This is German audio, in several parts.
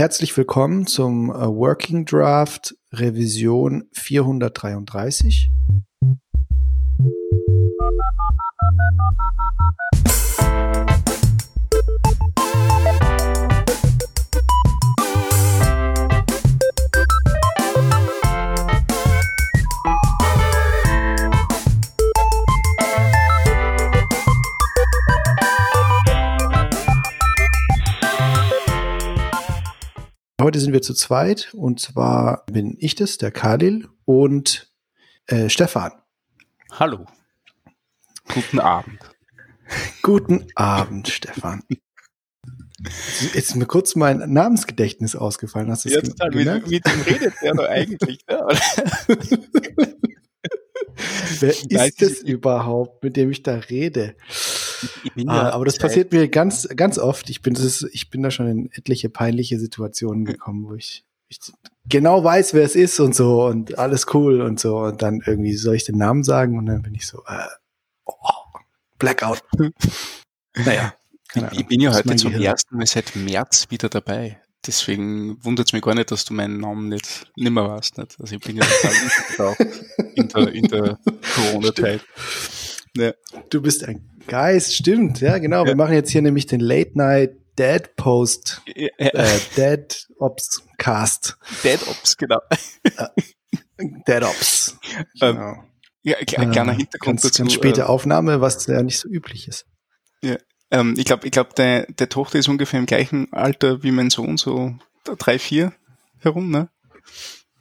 herzlich willkommen zum äh, Working Draft Revision 433. Heute sind wir zu zweit und zwar bin ich das, der Khalil und äh, Stefan. Hallo. Guten Abend. Guten Abend, Stefan. Jetzt ist mir kurz mein Namensgedächtnis ausgefallen. Hast du ja, total. Mit dem redet er doch eigentlich. Ne? Wer ist es überhaupt, mit dem ich da rede? Ah, aber das passiert mir ganz, ganz oft. Ich bin, das, ich bin da schon in etliche peinliche Situationen gekommen, wo ich, ich genau weiß, wer es ist und so und alles cool und so. Und dann irgendwie soll ich den Namen sagen und dann bin ich so, äh, oh, Blackout. naja. Ich, ich, bin ja heute zum Gehirn. ersten Mal seit März wieder dabei. Deswegen wundert es mich gar nicht, dass du meinen Namen nicht nimmer weißt. Nicht? Also ich bin ja total in der, in der Corona-Zeit. Ja. Du bist ein Geist, stimmt. Ja, genau. Ja. Wir machen jetzt hier nämlich den Late Night Dead Post, äh, Dead Ops Cast. Dead Ops, genau. Dead Ops. Ähm, genau. Ähm, ja, ein kleiner Hintergrund ganz, dazu. Ganz späte äh, Aufnahme, was ja nicht so üblich ist. Ja, ähm, ich glaube, ich glaub, der, der Tochter ist ungefähr im gleichen Alter wie mein Sohn, so drei, vier herum, ne?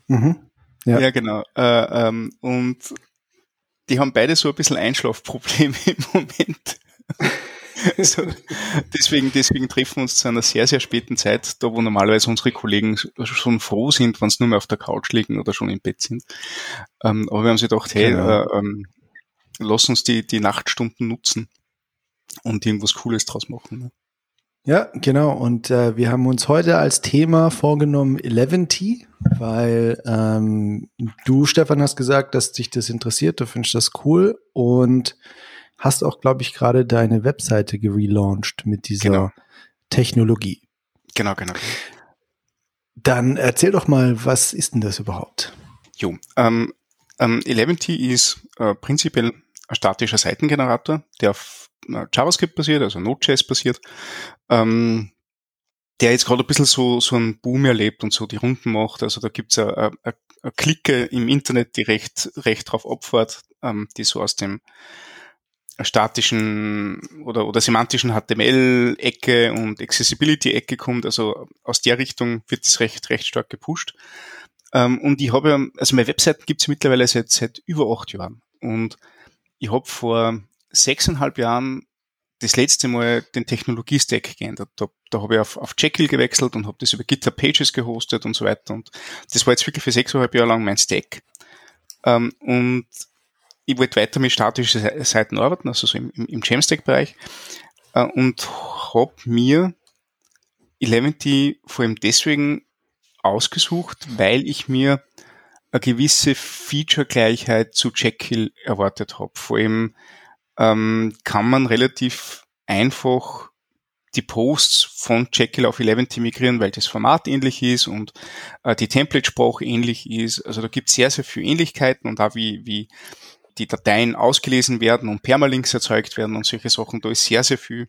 Mhm. Ja. ja, genau. Äh, ähm, und die haben beide so ein bisschen Einschlafprobleme im Moment. so, deswegen, deswegen treffen wir uns zu einer sehr, sehr späten Zeit, da wo normalerweise unsere Kollegen schon froh sind, wenn sie nur mehr auf der Couch liegen oder schon im Bett sind. Ähm, aber wir haben sich gedacht, hey, genau. äh, ähm, lass uns die, die Nachtstunden nutzen und irgendwas Cooles draus machen. Ne? Ja, genau. Und äh, wir haben uns heute als Thema vorgenommen 11T, weil ähm, du, Stefan, hast gesagt, dass dich das interessiert. Du findest das cool und hast auch, glaube ich, gerade deine Webseite gelauncht mit dieser genau. Technologie. Genau, genau. Dann erzähl doch mal, was ist denn das überhaupt? Jo, ähm, ähm, 11T ist äh, prinzipiell statischer Seitengenerator, der auf JavaScript basiert, also Node.js basiert, ähm, der jetzt gerade ein bisschen so, so einen Boom erlebt und so die Runden macht. Also da gibt's eine, eine, Clique im Internet, die recht, recht drauf opfert, ähm, die so aus dem statischen oder, oder semantischen HTML-Ecke und Accessibility-Ecke kommt. Also aus der Richtung wird es recht, recht stark gepusht. Ähm, und ich habe, also meine Webseiten gibt es mittlerweile seit, seit über acht Jahren. Und ich habe vor sechseinhalb Jahren das letzte Mal den Technologie-Stack geändert. Da, da habe ich auf, auf Jekyll gewechselt und habe das über GitHub Pages gehostet und so weiter. Und das war jetzt wirklich für sechseinhalb Jahre lang mein Stack. Ähm, und ich wollte weiter mit statischen Seiten arbeiten, also so im, im Jamstack-Bereich. Äh, und habe mir Eleventy vor allem deswegen ausgesucht, weil ich mir eine gewisse Feature-Gleichheit zu Jekyll erwartet habe. Vor allem ähm, kann man relativ einfach die Posts von Jekyll auf Eleventy migrieren, weil das Format ähnlich ist und äh, die Template-Sprache ähnlich ist. Also da gibt es sehr, sehr viele Ähnlichkeiten und auch wie, wie die Dateien ausgelesen werden und Permalinks erzeugt werden und solche Sachen. Da ist sehr, sehr viel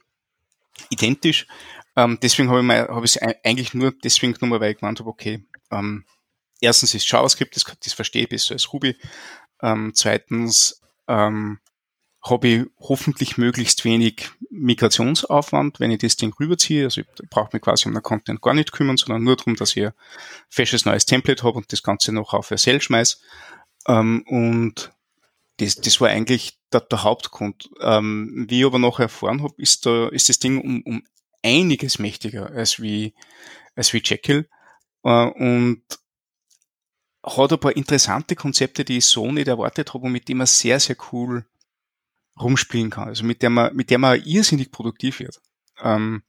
identisch. Ähm, deswegen habe ich, mal, hab ich eigentlich nur deswegen genommen, weil ich gemeint habe, okay, ähm, erstens ist JavaScript, das, das verstehe ich besser als Ruby. Ähm, zweitens ähm, habe ich hoffentlich möglichst wenig Migrationsaufwand, wenn ich das Ding rüberziehe. Also ich brauche mich quasi um den Content gar nicht kümmern, sondern nur darum, dass ich ein fesches neues Template habe und das Ganze noch auf SL schmeiß. Ähm, und das, das war eigentlich der, der Hauptgrund. Ähm, wie ich aber noch erfahren habe, ist, da, ist das Ding um, um einiges mächtiger als wie, als wie Jekyll. Äh, und hat ein paar interessante Konzepte, die ich so nicht erwartet habe und mit dem man sehr, sehr cool rumspielen kann, also mit der man, mit der man irrsinnig produktiv wird. Ähm,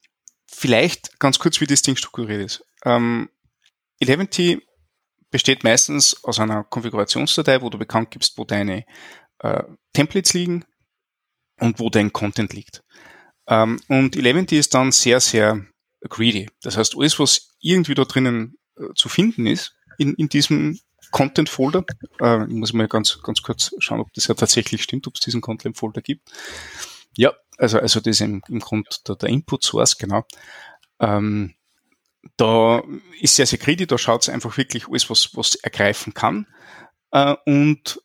vielleicht ganz kurz, wie das Ding strukturiert ist. Ähm, 11T besteht meistens aus einer Konfigurationsdatei, wo du bekannt gibst, wo deine äh, Templates liegen und wo dein Content liegt. Ähm, und 11T ist dann sehr, sehr greedy. Das heißt, alles, was irgendwie da drinnen äh, zu finden ist, in, in diesem Content-Folder, äh, ich muss mal ganz, ganz kurz schauen, ob das ja tatsächlich stimmt, ob es diesen Content-Folder gibt. Ja, also, also das ist im, im Grund der, der Input-Source, genau. Ähm, da ist sehr, sehr greedy, da schaut es einfach wirklich alles, was, was ergreifen kann äh, und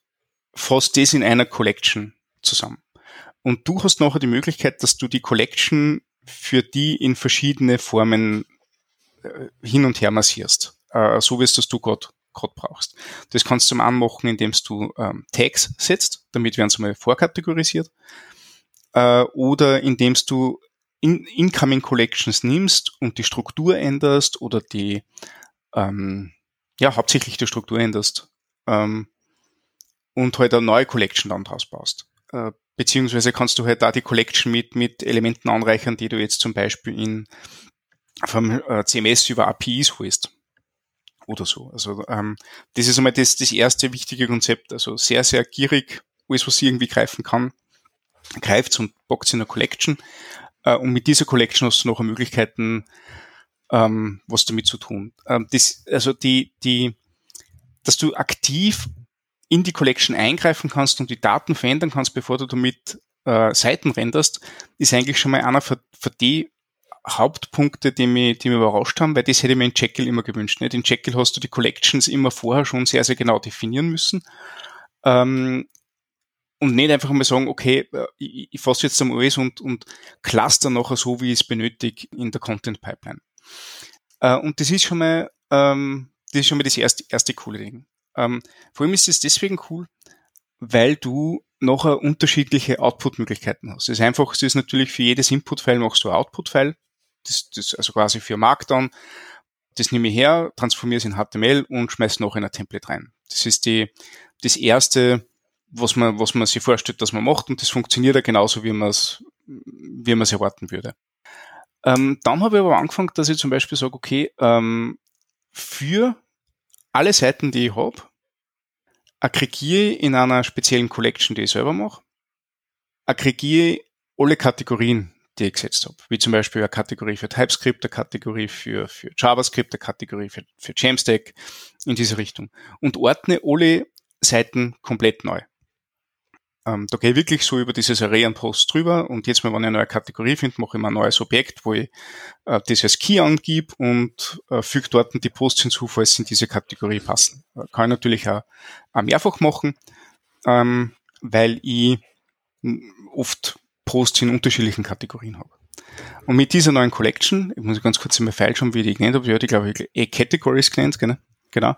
fasst das in einer Collection zusammen. Und du hast nachher die Möglichkeit, dass du die Collection für die in verschiedene Formen äh, hin und her massierst, äh, so wie es du gerade brauchst. Das kannst du zum einen machen, indem du ähm, Tags setzt, damit werden sie mal vorkategorisiert, äh, oder indem du in Incoming Collections nimmst und die Struktur änderst oder die ähm, ja hauptsächlich die Struktur änderst ähm, und halt eine neue Collection dann draus baust. Äh, beziehungsweise kannst du halt da die Collection mit, mit Elementen anreichern, die du jetzt zum Beispiel in vom äh, CMS über APIs holst. Oder so. Also ähm, das ist einmal das, das erste wichtige Konzept. Also sehr, sehr gierig, alles, was sie irgendwie greifen kann, greift und bockt in eine Collection. Äh, und mit dieser Collection hast du noch Möglichkeiten, ähm, was damit zu tun. Ähm, das, also die, die, dass du aktiv in die Collection eingreifen kannst und die Daten verändern kannst, bevor du damit äh, Seiten renderst, ist eigentlich schon mal einer für, für die Hauptpunkte, die mich, die mich überrascht haben, weil das hätte ich mir in Jekyll immer gewünscht. Nicht? In Jekyll hast du die Collections immer vorher schon sehr, sehr genau definieren müssen. Ähm, und nicht einfach mal sagen, okay, äh, ich, ich fasse jetzt am OS und, und cluster nachher so, wie ich es benötige in der Content Pipeline. Äh, und das ist schon mal, ähm, das ist schon mal das erste, erste coole Ding. Ähm, vor allem ist es deswegen cool, weil du nachher unterschiedliche Output-Möglichkeiten hast. Es ist einfach, es ist natürlich für jedes Input-File machst du ein Output-File. Das, das, also quasi für Markdown. Das nehme ich her, transformiere es in HTML und schmeiße noch in ein Template rein. Das ist die, das erste, was man, was man sich vorstellt, dass man macht und das funktioniert ja genauso, wie man es, wie man es erwarten würde. Ähm, dann habe ich aber angefangen, dass ich zum Beispiel sage, okay, ähm, für alle Seiten, die ich habe, aggregiere in einer speziellen Collection, die ich selber mache, aggregiere alle Kategorien, die ich gesetzt habe. Wie zum Beispiel eine Kategorie für TypeScript, eine Kategorie für, für JavaScript, eine Kategorie für, für Jamstack in diese Richtung. Und ordne alle Seiten komplett neu. Ähm, da gehe ich wirklich so über dieses Array an Posts drüber und jetzt mal, wenn ich eine neue Kategorie finde, mache ich mal ein neues Objekt, wo ich äh, als Key angib und äh, füge dort die Posts hinzu, falls sie in diese Kategorie passen. Äh, kann ich natürlich auch, auch mehrfach machen, ähm, weil ich oft Posts in unterschiedlichen Kategorien habe. Und mit dieser neuen Collection, ich muss ganz kurz in mein File schauen, wie ich die genannt habe, die hatte, glaube ich, E-Categories genannt, genau genau.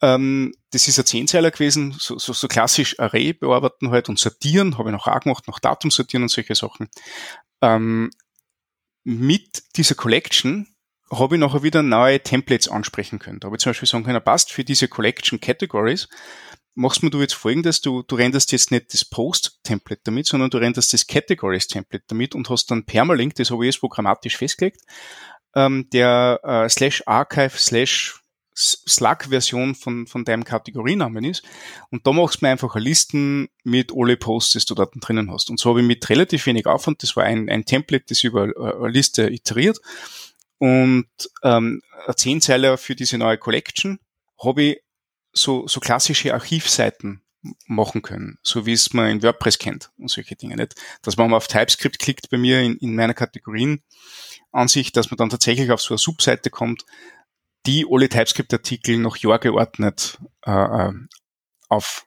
Ähm, das ist ein Zehnzeiler gewesen, so, so, so klassisch Array bearbeiten halt und sortieren, habe ich noch auch gemacht, noch Datum sortieren und solche Sachen. Ähm, mit dieser Collection habe ich nachher wieder neue Templates ansprechen können. Da habe ich zum Beispiel sagen können, passt für diese Collection Categories, machst mir du jetzt folgendes, du, du renderst jetzt nicht das Post-Template damit, sondern du renderst das Categories-Template damit und hast dann Permalink, das habe ich jetzt programmatisch festgelegt, ähm, der äh, slash archive slash Slack-Version von, von deinem Kategorienamen ist. Und da machst du mir einfach eine Listen mit alle Posts, die du dort drinnen hast. Und so habe ich mit relativ wenig Aufwand, das war ein, ein Template, das über eine Liste iteriert. Und ähm, ein Zehnzeiler für diese neue Collection habe ich so, so klassische Archivseiten machen können, so wie es man in WordPress kennt und solche Dinge nicht. Dass man auf TypeScript klickt bei mir in, in meiner Kategorienansicht, dass man dann tatsächlich auf so eine Subseite kommt, die alle TypeScript-Artikel noch Jahr geordnet äh, äh, auf,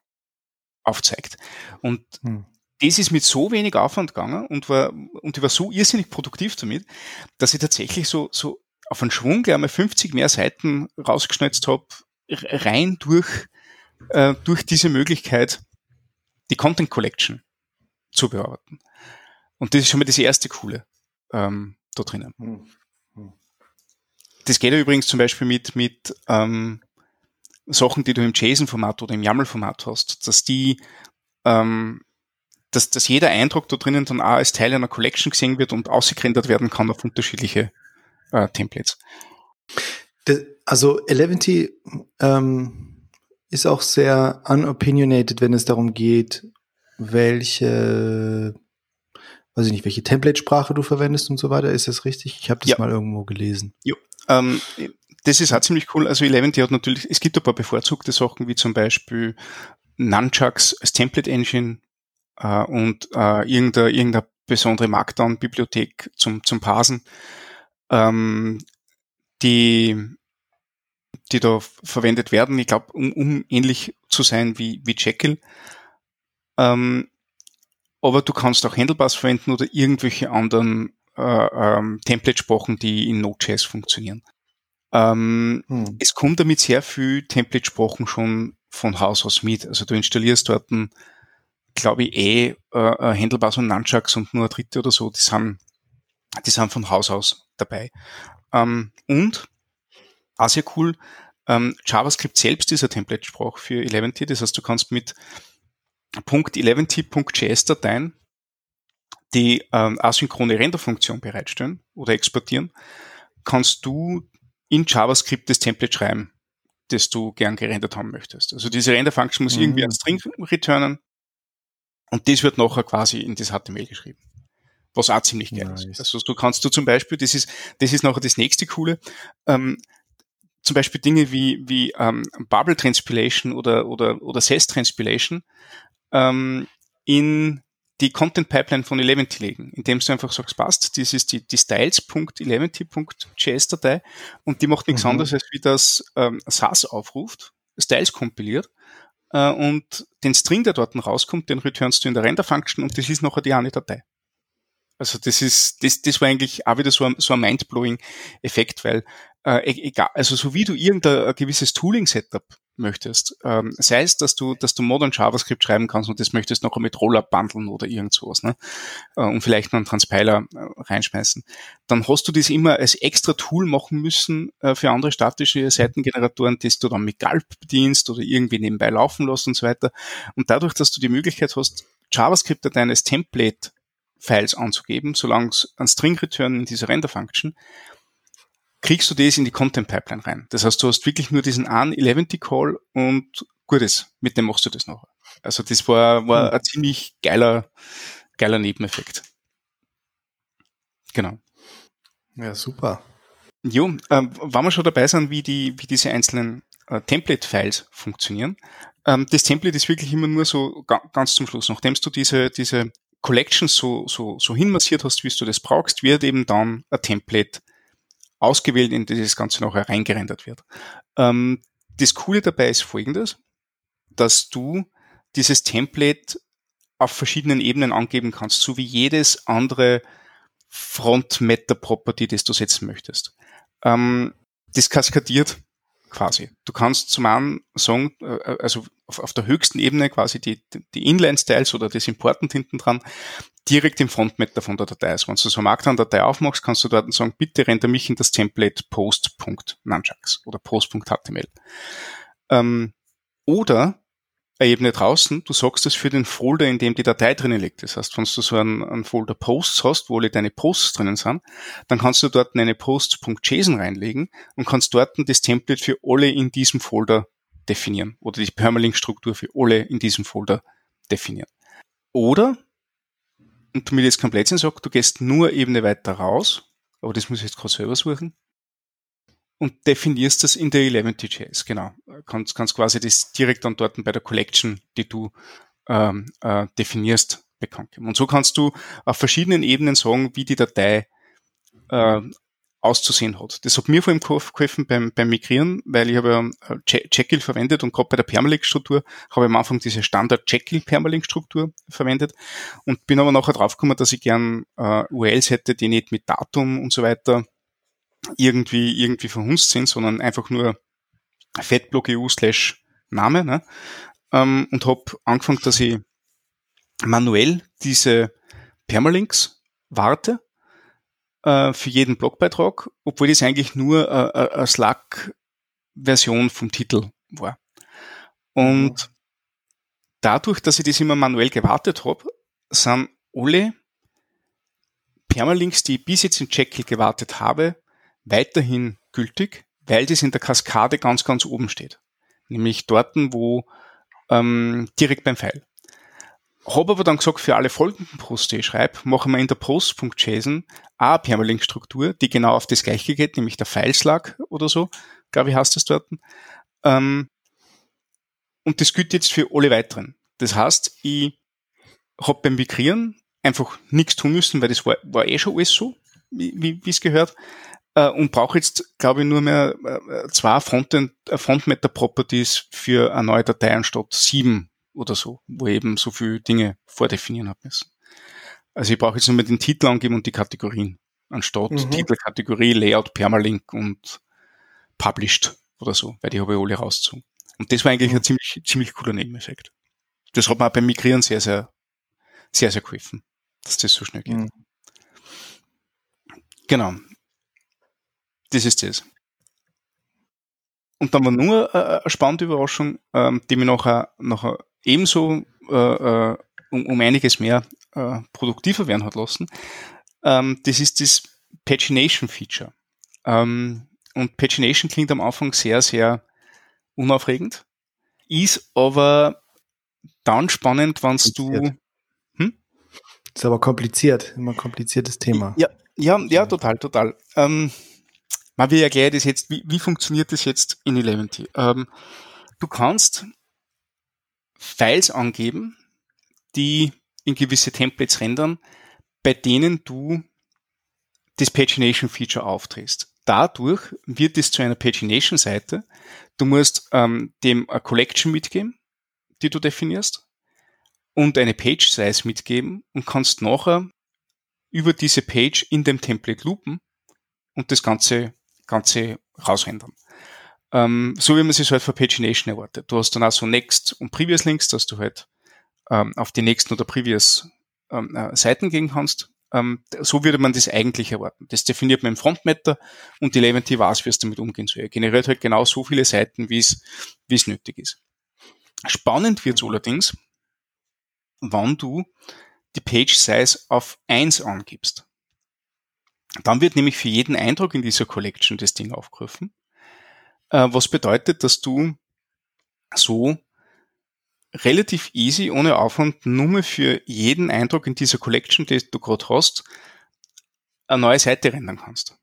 aufzeigt. Und hm. das ist mit so wenig Aufwand gegangen und war, und ich war so irrsinnig produktiv damit, dass ich tatsächlich so, so auf einen Schwung gleich mal 50 mehr Seiten rausgeschnitzt habe, rein durch, äh, durch diese Möglichkeit, die Content Collection zu bearbeiten. Und das ist schon mal das erste Coole ähm, da drinnen. Hm. Das geht ja übrigens zum Beispiel mit, mit ähm, Sachen, die du im JSON-Format oder im YAML-Format hast, dass die, ähm, dass, dass jeder Eindruck da drinnen dann auch als Teil einer Collection gesehen wird und ausgerendert werden kann auf unterschiedliche äh, Templates. Also Eleventy ähm, ist auch sehr unopinionated, wenn es darum geht, welche weiß ich nicht, welche Template-Sprache du verwendest und so weiter. Ist das richtig? Ich habe das ja. mal irgendwo gelesen. Jo. Ähm, das ist auch ziemlich cool. Also Eleventy hat natürlich, es gibt ein paar bevorzugte Sachen, wie zum Beispiel Nunchucks als Template-Engine äh, und äh, irgendeine, irgendeine besondere Markdown-Bibliothek zum, zum Parsen, ähm, die, die da verwendet werden. Ich glaube, um, um ähnlich zu sein wie, wie Jekyll. Ähm, aber du kannst auch Handlebars verwenden oder irgendwelche anderen äh, ähm, Template-Sprachen, die in Node.js funktionieren. Ähm, hm. Es kommt damit sehr viel Template-Sprachen schon von Haus aus mit. Also du installierst dort, glaube ich, eh äh, äh, Handlebars und Nunchucks und nur eine dritte oder so, die sind, die sind von Haus aus dabei. Ähm, und, auch sehr cool, ähm, JavaScript selbst ist eine Template-Sprache für 11t. Das heißt, du kannst mit .11t.js-Dateien die ähm, asynchrone Renderfunktion bereitstellen oder exportieren, kannst du in JavaScript das Template schreiben, das du gern gerendert haben möchtest. Also diese Render-Function muss mhm. irgendwie ein String returnen und das wird nachher quasi in das HTML geschrieben. Was auch ziemlich geil nice. ist. Also du kannst du zum Beispiel, das ist, das ist nachher das nächste coole, ähm, zum Beispiel Dinge wie, wie ähm, Bubble Transpilation oder, oder, oder SES Transpilation ähm, in die Content Pipeline von Eleventy legen, indem du einfach sagst, passt, das ist die, die styles.eleventy.js Datei und die macht nichts mhm. anderes, als wie das ähm, SAS aufruft, Styles kompiliert äh, und den String, der dort rauskommt, den returnst du in der Render-Function und das ist nachher die eine Datei. Also das ist, das, das war eigentlich auch wieder so ein, so ein mind-blowing Effekt, weil äh, e-, egal, also so wie du irgendein gewisses Tooling-Setup möchtest. Ähm, sei es, dass du, dass du Modern JavaScript schreiben kannst und das möchtest noch mit Rollup bundeln oder irgend sowas, ne? Äh, und vielleicht noch einen Transpiler äh, reinschmeißen. Dann hast du das immer als extra Tool machen müssen äh, für andere statische Seitengeneratoren, das du dann mit Gulp bedienst oder irgendwie nebenbei laufen lässt und so weiter. Und dadurch, dass du die Möglichkeit hast, JavaScript-Dateien als Template-Files anzugeben, solange es ein String-Return in dieser Render-Function, kriegst du das in die Content Pipeline rein. Das heißt, du hast wirklich nur diesen einen 11 Call und gutes, mit dem machst du das noch. Also das war, war hm. ein ziemlich geiler, geiler Nebeneffekt. Genau. Ja, super. Jo, ähm, wenn wir schon dabei sind, wie die, wie diese einzelnen äh, Template-Files funktionieren. Ähm, das Template ist wirklich immer nur so ga ganz zum Schluss. Nachdem du diese, diese Collections so, so, so hinmassiert hast, wie du das brauchst, wird eben dann ein Template ausgewählt, in das Ganze nachher reingerendert wird. Ähm, das Coole dabei ist folgendes, dass du dieses Template auf verschiedenen Ebenen angeben kannst, so wie jedes andere Front-Meta-Property, das du setzen möchtest. Ähm, das kaskadiert quasi. Du kannst zum einen sagen, äh, also auf, auf der höchsten Ebene quasi die, die Inline-Styles oder das Important hinten dran direkt im Frontmatter von der Datei ist. Wenn du so eine Markdown-Datei aufmachst, kannst du dort sagen, bitte render mich in das Template post.nunchucks oder post.html. Ähm, oder Ebene draußen, du sagst es für den Folder, in dem die Datei drinnen liegt. Das heißt, wenn du so einen, einen Folder Posts hast, wo alle deine Posts drinnen sind, dann kannst du dort eine Posts.json reinlegen und kannst dort das Template für alle in diesem Folder definieren oder die Permalink-Struktur für alle in diesem Folder definieren. Oder und damit jetzt kein Blödsinn sage, du gehst nur Ebene weiter raus, aber das muss ich jetzt gerade selber suchen, und definierst das in der 11.js, genau. Kannst, kannst quasi das direkt dann dort bei der Collection, die du ähm, äh, definierst, bekannt geben. Und so kannst du auf verschiedenen Ebenen sagen, wie die Datei äh, auszusehen hat. Das hat mir vor allem geholfen beim, beim Migrieren, weil ich habe ja äh, Jekyll verwendet und gerade bei der Permalink-Struktur habe ich am Anfang diese Standard-Jekyll-Permalink-Struktur verwendet und bin aber nachher draufgekommen, dass ich gern äh, URLs hätte, die nicht mit Datum und so weiter irgendwie, irgendwie verhunzt sind, sondern einfach nur fatblock.eu slash Name, ne? ähm, und habe angefangen, dass ich manuell diese Permalinks warte äh, für jeden Blogbeitrag, obwohl das eigentlich nur äh, äh, eine Slack-Version vom Titel war. Und mhm. dadurch, dass ich das immer manuell gewartet habe, sind alle Permalinks, die ich bis jetzt in Jekyll gewartet habe, weiterhin gültig, weil das in der Kaskade ganz, ganz oben steht. Nämlich dort, wo ähm, direkt beim Pfeil. habe aber dann gesagt, für alle folgenden Posts, die ich schreibe, machen wir in der Post.json eine Permalink-Struktur, die genau auf das gleiche geht, nämlich der Fileslag oder so, glaube ich, heißt das dort. Ähm, und das gilt jetzt für alle weiteren. Das heißt, ich habe beim Migrieren einfach nichts tun müssen, weil das war, war eh schon alles so, wie es gehört. Äh, und brauche jetzt, glaube ich, nur mehr äh, zwei Frontend, äh, Frontmatter-Properties für eine neue Datei anstatt sieben oder so, wo ich eben so viele Dinge vordefinieren habe müssen. Also ich brauche jetzt nur mehr den Titel angeben und die Kategorien, anstatt mhm. Titel, Kategorie, Layout, Permalink und Published oder so, weil die habe ich alle rausgezogen. Und das war eigentlich mhm. ein ziemlich, ziemlich cooler Nebeneffekt. Das hat mir auch beim Migrieren sehr, sehr, sehr, sehr geholfen, dass das so schnell geht. Mhm. Genau. Das ist das. Und dann war nur äh, eine spannende Überraschung, ähm, die mich nachher, nachher ebenso äh, äh, um, um einiges mehr äh, produktiver werden hat lassen. Ähm, das ist das Pagination Feature. Ähm, und Pagination klingt am Anfang sehr, sehr unaufregend, ist aber dann spannend, wenn du. Hm? Ist aber kompliziert, immer ein kompliziertes Thema. Ja, ja, ja, total, total. Ähm, wie erkläre ich das jetzt? Wie, wie funktioniert das jetzt in Eleventy? Ähm, du kannst Files angeben, die in gewisse Templates rendern, bei denen du das Pagination Feature aufdrehst. Dadurch wird es zu einer Pagination Seite. Du musst ähm, dem eine Collection mitgeben, die du definierst, und eine Page Size mitgeben und kannst nachher über diese Page in dem Template loopen und das Ganze, Ganze rausrendern. Ähm, so wie man sich halt für Pagination erwartet. Du hast dann auch so Next und Previous Links, dass du halt ähm, auf die nächsten oder Previous ähm, äh, Seiten gehen kannst. Ähm, so würde man das eigentlich erwarten. Das definiert man im Frontmatter und die Eleventy weiß, wie es damit umgehen soll. Er generiert halt genau so viele Seiten, wie es nötig ist. Spannend wird es allerdings, wann du die Page Size auf 1 angibst. Dann wird nämlich für jeden Eindruck in dieser Collection das Ding aufgerufen äh, was bedeutet, dass du so relativ easy, ohne Aufwand, nur für jeden Eindruck in dieser Collection, die du gerade hast, eine neue Seite rendern kannst.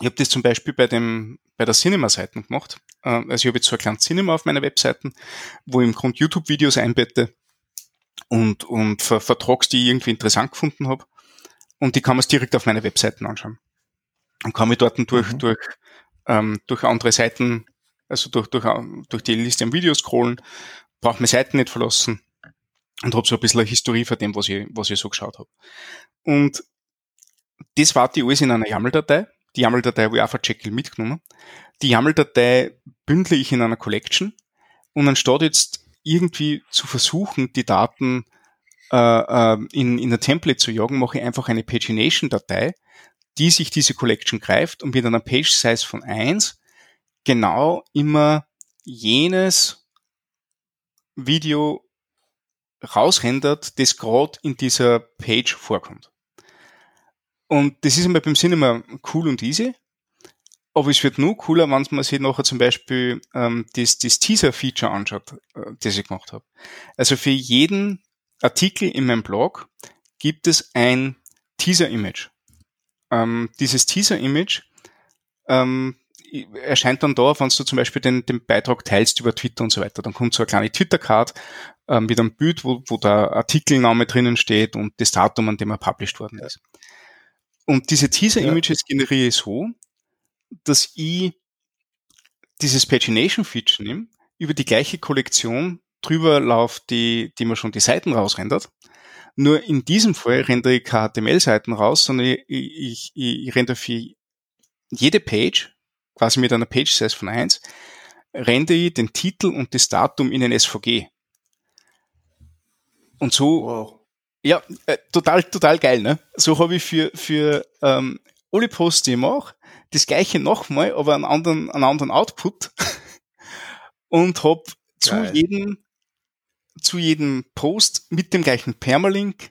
Ich habe das zum Beispiel bei dem bei der Cinema-Seiten gemacht. Äh, also ich habe jetzt so ein kleines Cinema auf meiner Webseiten, wo ich im Grund YouTube-Videos einbette und, und Ver Vertrags, die ich irgendwie interessant gefunden habe. Und die kann man direkt auf meiner Webseiten anschauen. Und kann mich dort durch, mhm. durch ähm, durch andere Seiten, also durch, durch, durch die Liste am Video scrollen, braucht man Seiten nicht verlassen und habe so ein bisschen eine Historie von dem, was ich, was ich so geschaut habe. Und das war die alles in einer YAML-Datei. Die YAML-Datei habe ich auch von Jekyll mitgenommen. Die YAML-Datei bündle ich in einer Collection und anstatt jetzt irgendwie zu versuchen, die Daten äh, äh, in, in ein Template zu jagen, mache ich einfach eine Pagination-Datei, die sich diese Collection greift und mit einer Page Size von 1 genau immer jenes Video rausrendert, das gerade in dieser Page vorkommt. Und das ist immer beim Cinema cool und easy. Aber es wird nur cooler, wenn man sich nachher zum Beispiel ähm, das, das Teaser-Feature anschaut, äh, das ich gemacht habe. Also für jeden Artikel in meinem Blog gibt es ein Teaser-Image. Ähm, dieses Teaser-Image ähm, erscheint dann da, wenn du zum Beispiel den, den Beitrag teilst über Twitter und so weiter. Dann kommt so eine kleine Twitter-Card ähm, mit einem Bild, wo, wo der Artikelname drinnen steht und das Datum, an dem er published worden ist. Und diese Teaser-Images ja. generiere ich so, dass ich dieses Pagination-Feature nehme, über die gleiche Kollektion drüber lauft, die, die mir schon die Seiten rausrendert nur in diesem Fall rendere ich HTML-Seiten raus, sondern ich, ich, ich rendere für jede Page, quasi mit einer Page-Size von 1, rendere ich den Titel und das Datum in ein SVG. Und so, wow. ja, äh, total, total geil, ne? So habe ich für, für ähm, alle Posts, die ich mache, das gleiche nochmal, aber einen anderen, einen anderen Output und habe zu jedem zu jedem Post mit dem gleichen Permalink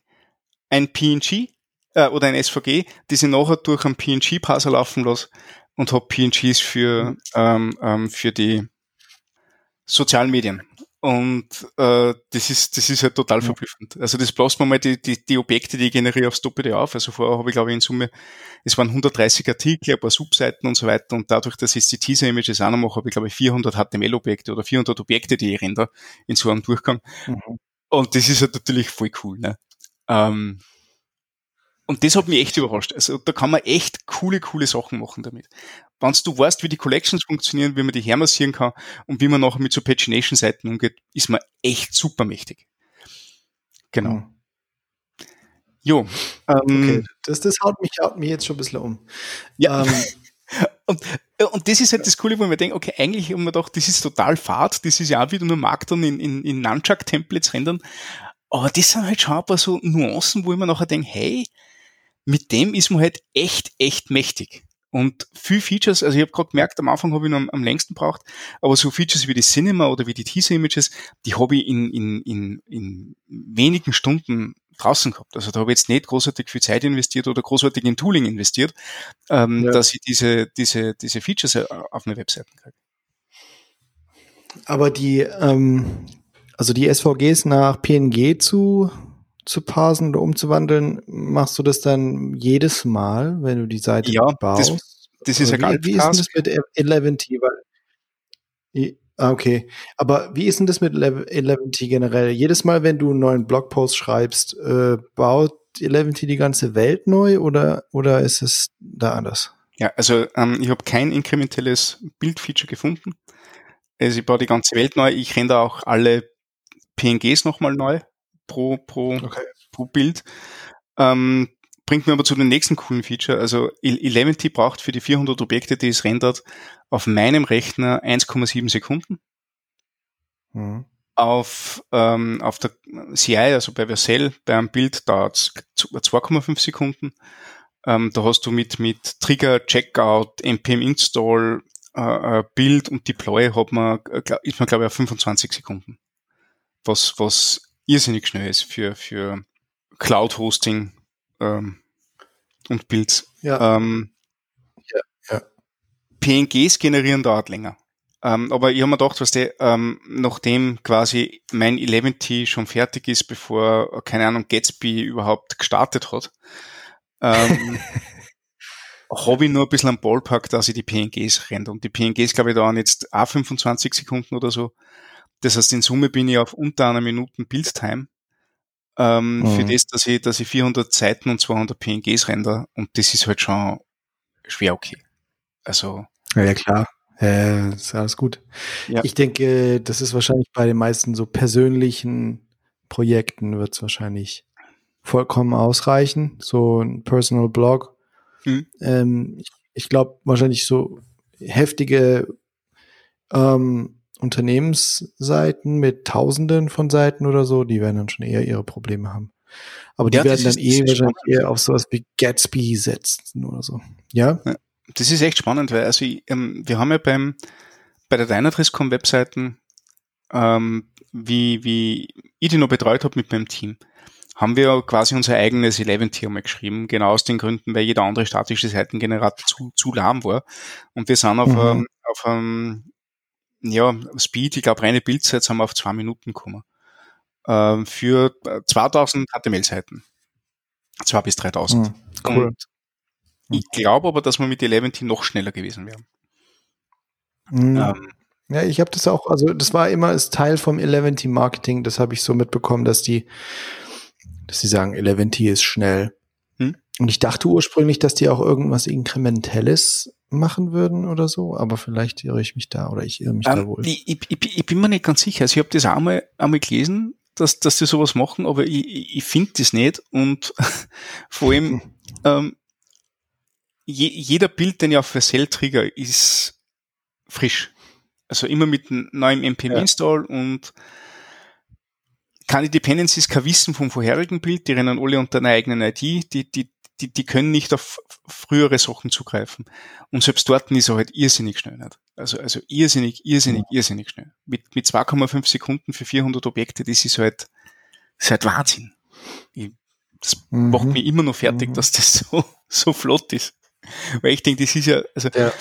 ein PNG äh, oder ein SVG, das ich nachher durch einen PNG-Parser laufen lasse und habe PNGs für, mhm. ähm, ähm, für die sozialen Medien. Und äh, das ist das ist halt total ja. verblüffend. Also das bläst man mal die, die, die Objekte, die ich generiere, aufs Doppelte auf. Also vorher habe ich glaube ich in Summe, es waren 130 Artikel, ein paar Subseiten und so weiter. Und dadurch, dass ich die Teaser-Images auch noch mache, habe ich glaube ich 400 HTML-Objekte oder 400 Objekte, die ich render in so einem Durchgang. Mhm. Und das ist halt natürlich voll cool. Ne? Ähm, und das hat mich echt überrascht. Also da kann man echt coole, coole Sachen machen damit. Wenn du weißt, wie die Collections funktionieren, wie man die hermassieren kann und wie man nachher mit so Pagination-Seiten umgeht, ist man echt super mächtig. Genau. Mhm. Jo. Ähm, okay, das, das haut mich, haut mich jetzt schon ein bisschen um. Ja. Ähm, und, und das ist halt das Coole, wo man denkt, okay, eigentlich haben wir doch, das ist total fad, das ist ja auch wieder nur Markdown in, in, in Nunchuck-Templates rendern. Aber das sind halt schon ein paar so Nuancen, wo ich mir nachher denke, hey, mit dem ist man halt echt, echt mächtig. Und viel Features, also ich habe gerade gemerkt, am Anfang habe ich noch am, am längsten braucht, aber so Features wie die Cinema oder wie die Teaser-Images, die habe ich in, in, in, in wenigen Stunden draußen gehabt. Also da habe ich jetzt nicht großartig viel Zeit investiert oder großartig in Tooling investiert, ähm, ja. dass ich diese, diese, diese Features äh, auf meine Webseiten kriege. Aber die, ähm, also die SVGs nach PNG zu zu parsen oder umzuwandeln, machst du das dann jedes Mal, wenn du die Seite ja, baust? Das, das ist ja wie, wie ist denn das mit 11T? Weil, ah, okay. Aber wie ist denn das mit 11T generell? Jedes Mal, wenn du einen neuen Blogpost schreibst, äh, baut 11T die ganze Welt neu oder, oder ist es da anders? Ja, also ähm, ich habe kein inkrementelles Bildfeature gefunden. Also ich baue die ganze Welt neu. Ich renne da auch alle PNGs nochmal neu pro, pro, okay. pro Bild. Ähm, bringt mir aber zu dem nächsten coolen Feature. Also Eleventy braucht für die 400 Objekte, die es rendert, auf meinem Rechner 1,7 Sekunden. Mhm. Auf, ähm, auf der CI, also bei Vercel, bei einem Bild dauert es 2,5 Sekunden. Ähm, da hast du mit, mit Trigger, Checkout, npm Install, äh, äh, Bild und Deploy hat man, ist man glaube ich auf 25 Sekunden. Was, was irrsinnig schnell ist für, für Cloud-Hosting ähm, und Builds. Ja. Ähm, ja, ja. PNGs generieren dauert länger. Ähm, aber ich habe mir gedacht, was der, ähm, nachdem quasi mein 11T schon fertig ist, bevor, keine Ahnung, Gatsby überhaupt gestartet hat, ähm, habe ich nur ein bisschen am Ballpark, dass ich die PNGs renne. Und die PNGs, glaube ich, dauern jetzt auch 25 Sekunden oder so. Das heißt, in Summe bin ich auf unter einer Minute Bildtime ähm, mhm. für das, dass ich, dass ich 400 Seiten und 200 PNGs render und das ist halt schon schwer okay. Also. Ja, ja klar. Äh, ist alles gut. Ja. Ich denke, das ist wahrscheinlich bei den meisten so persönlichen Projekten wird es wahrscheinlich vollkommen ausreichen. So ein Personal Blog. Mhm. Ähm, ich, ich glaube wahrscheinlich so heftige ähm, Unternehmensseiten mit Tausenden von Seiten oder so, die werden dann schon eher ihre Probleme haben. Aber die ja, werden dann eh wahrscheinlich eher auf sowas wie Gatsby setzen oder so. Ja? ja das ist echt spannend, weil also ähm, wir haben ja beim bei der Dynadresscom Webseiten, ähm, wie, wie ich die noch betreut habe mit meinem Team, haben wir quasi unser eigenes Eleven-Tier mal geschrieben, genau aus den Gründen, weil jeder andere statische Seitengenerator zu, zu lahm war. Und wir sind auf, mhm. ähm, auf einem ja, Speed, ich glaube reine Bildzeit sind wir auf zwei Minuten gekommen. Ähm, für 2000 HTML-Seiten. Zwei bis 3000. Mhm, cool. Und ich glaube aber, dass wir mit 11 noch schneller gewesen wären. Mhm. Ähm, ja, ich habe das auch, also das war immer als Teil vom 11 Marketing, das habe ich so mitbekommen, dass die, dass sie sagen, 11 ist schnell. Und ich dachte ursprünglich, dass die auch irgendwas Inkrementelles machen würden oder so, aber vielleicht irre ich mich da oder ich irre mich um, da ähm, wohl. Ich, ich, ich, bin mir nicht ganz sicher. Also ich habe das auch mal, einmal gelesen, dass, dass die sowas machen, aber ich, ich finde das nicht und vor allem ähm, je, jeder Bild, den ich auf Versell trigger, ist frisch. Also immer mit neuem npm-Install ja. und keine Dependencies, kein Wissen vom vorherigen Bild, die rennen alle unter einer eigenen ID, die, die, die, die können nicht auf frühere Sachen zugreifen. Und selbst dort ist er halt irrsinnig schnell nicht. Also, also irrsinnig, irrsinnig, ja. irrsinnig schnell. Mit, mit 2,5 Sekunden für 400 Objekte, das ist halt, das ist halt Wahnsinn. Ich, das mhm. macht mich immer noch fertig, mhm. dass das so, so flott ist. Weil ich denke, das ist ja, also, ja.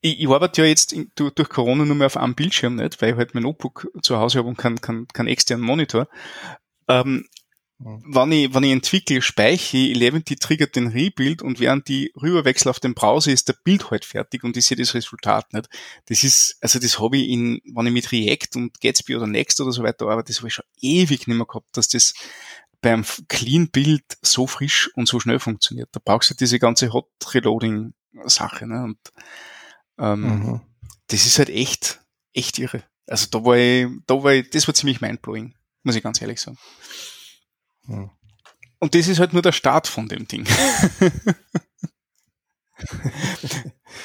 ich, ich arbeite ja jetzt in, durch, durch, Corona nur mehr auf einem Bildschirm nicht, weil ich halt mein Notebook zu Hause habe und keinen kein, kein externen Monitor. Ähm. Wenn, ich, wenn ich entwickle, speichere, Eleventy triggert den Rebuild und während die rüberwechsel auf den Browser ist der Bild halt fertig und ich sehe das Resultat nicht. Das ist, also das habe ich in, wenn ich mit React und Gatsby oder Next oder so weiter arbeite, das habe ich schon ewig nicht mehr gehabt, dass das beim Clean Bild so frisch und so schnell funktioniert. Da brauchst du diese ganze Hot Reloading Sache, ne? Und ähm, mhm. das ist halt echt, echt irre. Also da war ich, da war ich, das war ziemlich mindblowing, muss ich ganz ehrlich sagen. Und das ist halt nur der Start von dem Ding.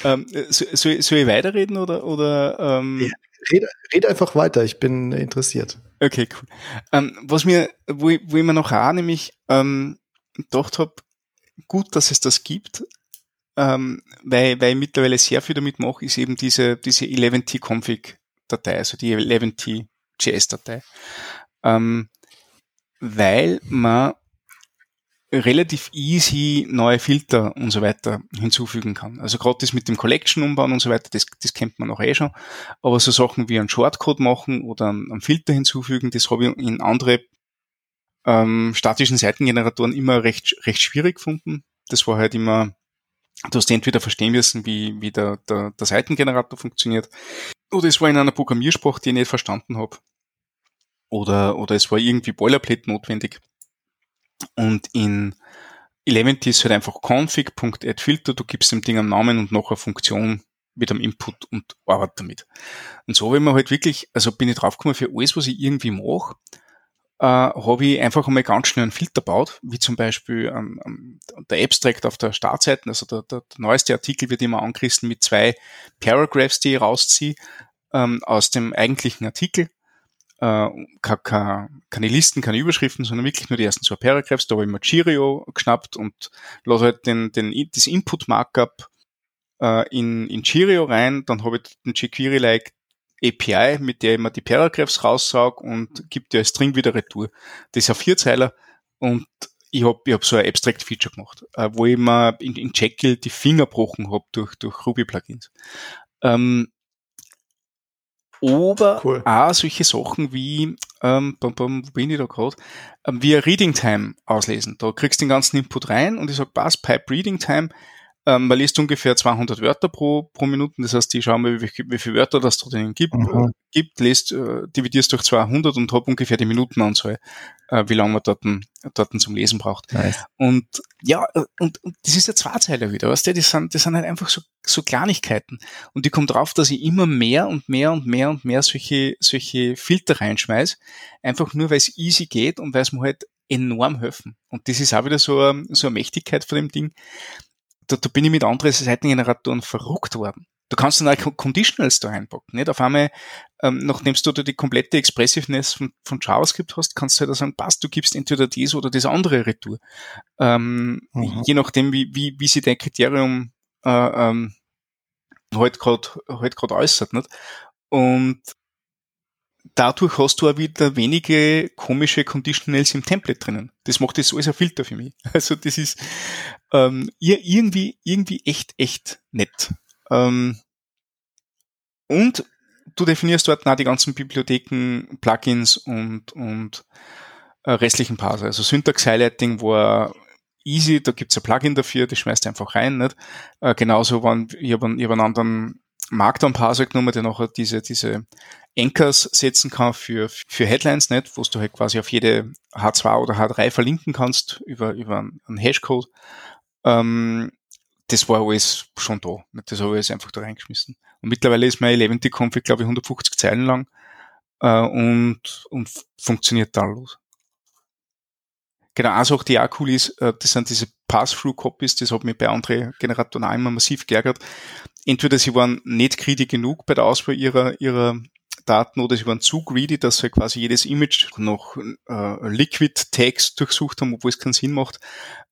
ähm, so, soll, soll ich weiterreden oder? oder ähm? ja, red, red einfach weiter, ich bin interessiert. Okay, cool. Ähm, was mir, wo ich, wo ich mir noch auch nämlich ähm, gedacht habe, gut, dass es das gibt, ähm, weil, weil ich mittlerweile sehr viel damit mache, ist eben diese, diese 11t-config-Datei, also die 11t-js-Datei. Ähm, weil man relativ easy neue Filter und so weiter hinzufügen kann. Also gerade das mit dem Collection umbauen und so weiter, das, das kennt man auch eh schon. Aber so Sachen wie einen Shortcode machen oder einen, Filter hinzufügen, das habe ich in andere ähm, statischen Seitengeneratoren immer recht, recht schwierig gefunden. Das war halt immer, du hast entweder verstehen müssen, wie, wie der, der, der Seitengenerator funktioniert, oder es war in einer Programmiersprache, die ich nicht verstanden habe. Oder, oder es war irgendwie Boilerplate notwendig. Und in Element ist halt einfach config.addFilter, du gibst dem Ding einen Namen und noch eine Funktion mit einem Input und arbeit damit. Und so habe ich mir halt wirklich, also bin ich draufgekommen, für alles, was ich irgendwie mache, äh, habe ich einfach einmal ganz schnell einen Filter baut, wie zum Beispiel ähm, ähm, der Abstract auf der Startseite, also der, der, der neueste Artikel wird immer angerissen mit zwei Paragraphs, die ich rausziehe ähm, aus dem eigentlichen Artikel äh, keine Listen, keine Überschriften, sondern wirklich nur die ersten zwei Paragraphs. Da habe ich mir Cheerio geschnappt und lasse halt den, den, das Input-Markup äh, in, in Cheerio rein. Dann habe ich den jQuery-like API, mit der ich mir die Paragraphs raussauge und gibt dir als String wieder Retour. Das ist ein Vierzeiler und ich habe ich hab so ein Abstract-Feature gemacht, äh, wo ich mir in, in Jekyll die Finger gebrochen habe durch, durch Ruby-Plugins. Ähm, oder cool. auch solche Sachen wie, ähm, bum, bum, wo bin ich da gerade, ähm, wie Reading Time auslesen. Da kriegst du den ganzen Input rein und ich sag, pass, Pipe Reading Time, ähm, man liest ungefähr 200 Wörter pro, pro Minute, das heißt, ich schaue mal, wie, wie viele Wörter das da drinnen gibt, mhm. äh, gibt lest, äh, dividierst durch 200 und hab ungefähr die Minutenanzahl, äh, wie lange man dort, dort zum Lesen braucht. Nice. Und ja, äh, und, und das ist ja Zweizeiler wieder, weißt du, das sind, das sind halt einfach so, so Kleinigkeiten. Und die kommt drauf, dass ich immer mehr und mehr und mehr und mehr solche, solche Filter reinschmeiß, einfach nur, weil es easy geht und weil es mir halt enorm helfen. Und das ist auch wieder so, so eine Mächtigkeit von dem Ding da, da bin ich mit anderen Seitengeneratoren verrückt worden. Du kannst dann auch Conditionals da einpacken. Nicht? Auf einmal, ähm, nachdem du da die komplette Expressiveness von, von JavaScript hast, kannst du halt sagen, passt, du gibst entweder dies oder das andere Retour. Ähm, mhm. Je nachdem, wie, wie, wie sich dein Kriterium äh, ähm, halt gerade halt grad äußert. Nicht? Und dadurch hast du auch wieder wenige komische Conditionals im Template drinnen. Das macht das alles ein Filter für mich. Also das ist ähm, irgendwie, irgendwie echt, echt nett. Ähm, und du definierst dort auch die ganzen Bibliotheken, Plugins und, und äh, restlichen Parser. Also Syntax Highlighting war easy, da gibt's ein Plugin dafür, das schmeißt einfach rein. Nicht? Äh, genauso, wenn ich habe hab einen anderen Markdown-Parser genommen, der nachher diese, diese Anchors setzen kann für, für Headlines, nicht, wo du halt quasi auf jede H2 oder H3 verlinken kannst über, über einen Hashcode. Ähm, das war alles schon da. Nicht? Das habe ich alles einfach da reingeschmissen. Und mittlerweile ist mein 11 Config, glaube ich, 150 Zeilen lang äh, und, und funktioniert tadellos. Genau, eine Sache, die auch cool ist, äh, das sind diese Pass-Through-Copies, das hat mich bei anderen Generatoren auch immer massiv geärgert. Entweder sie waren nicht greedy genug bei der Auswahl ihrer, ihrer Daten oder sie waren zu greedy, dass sie quasi jedes Image noch äh, Liquid Tags durchsucht haben, obwohl es keinen Sinn macht.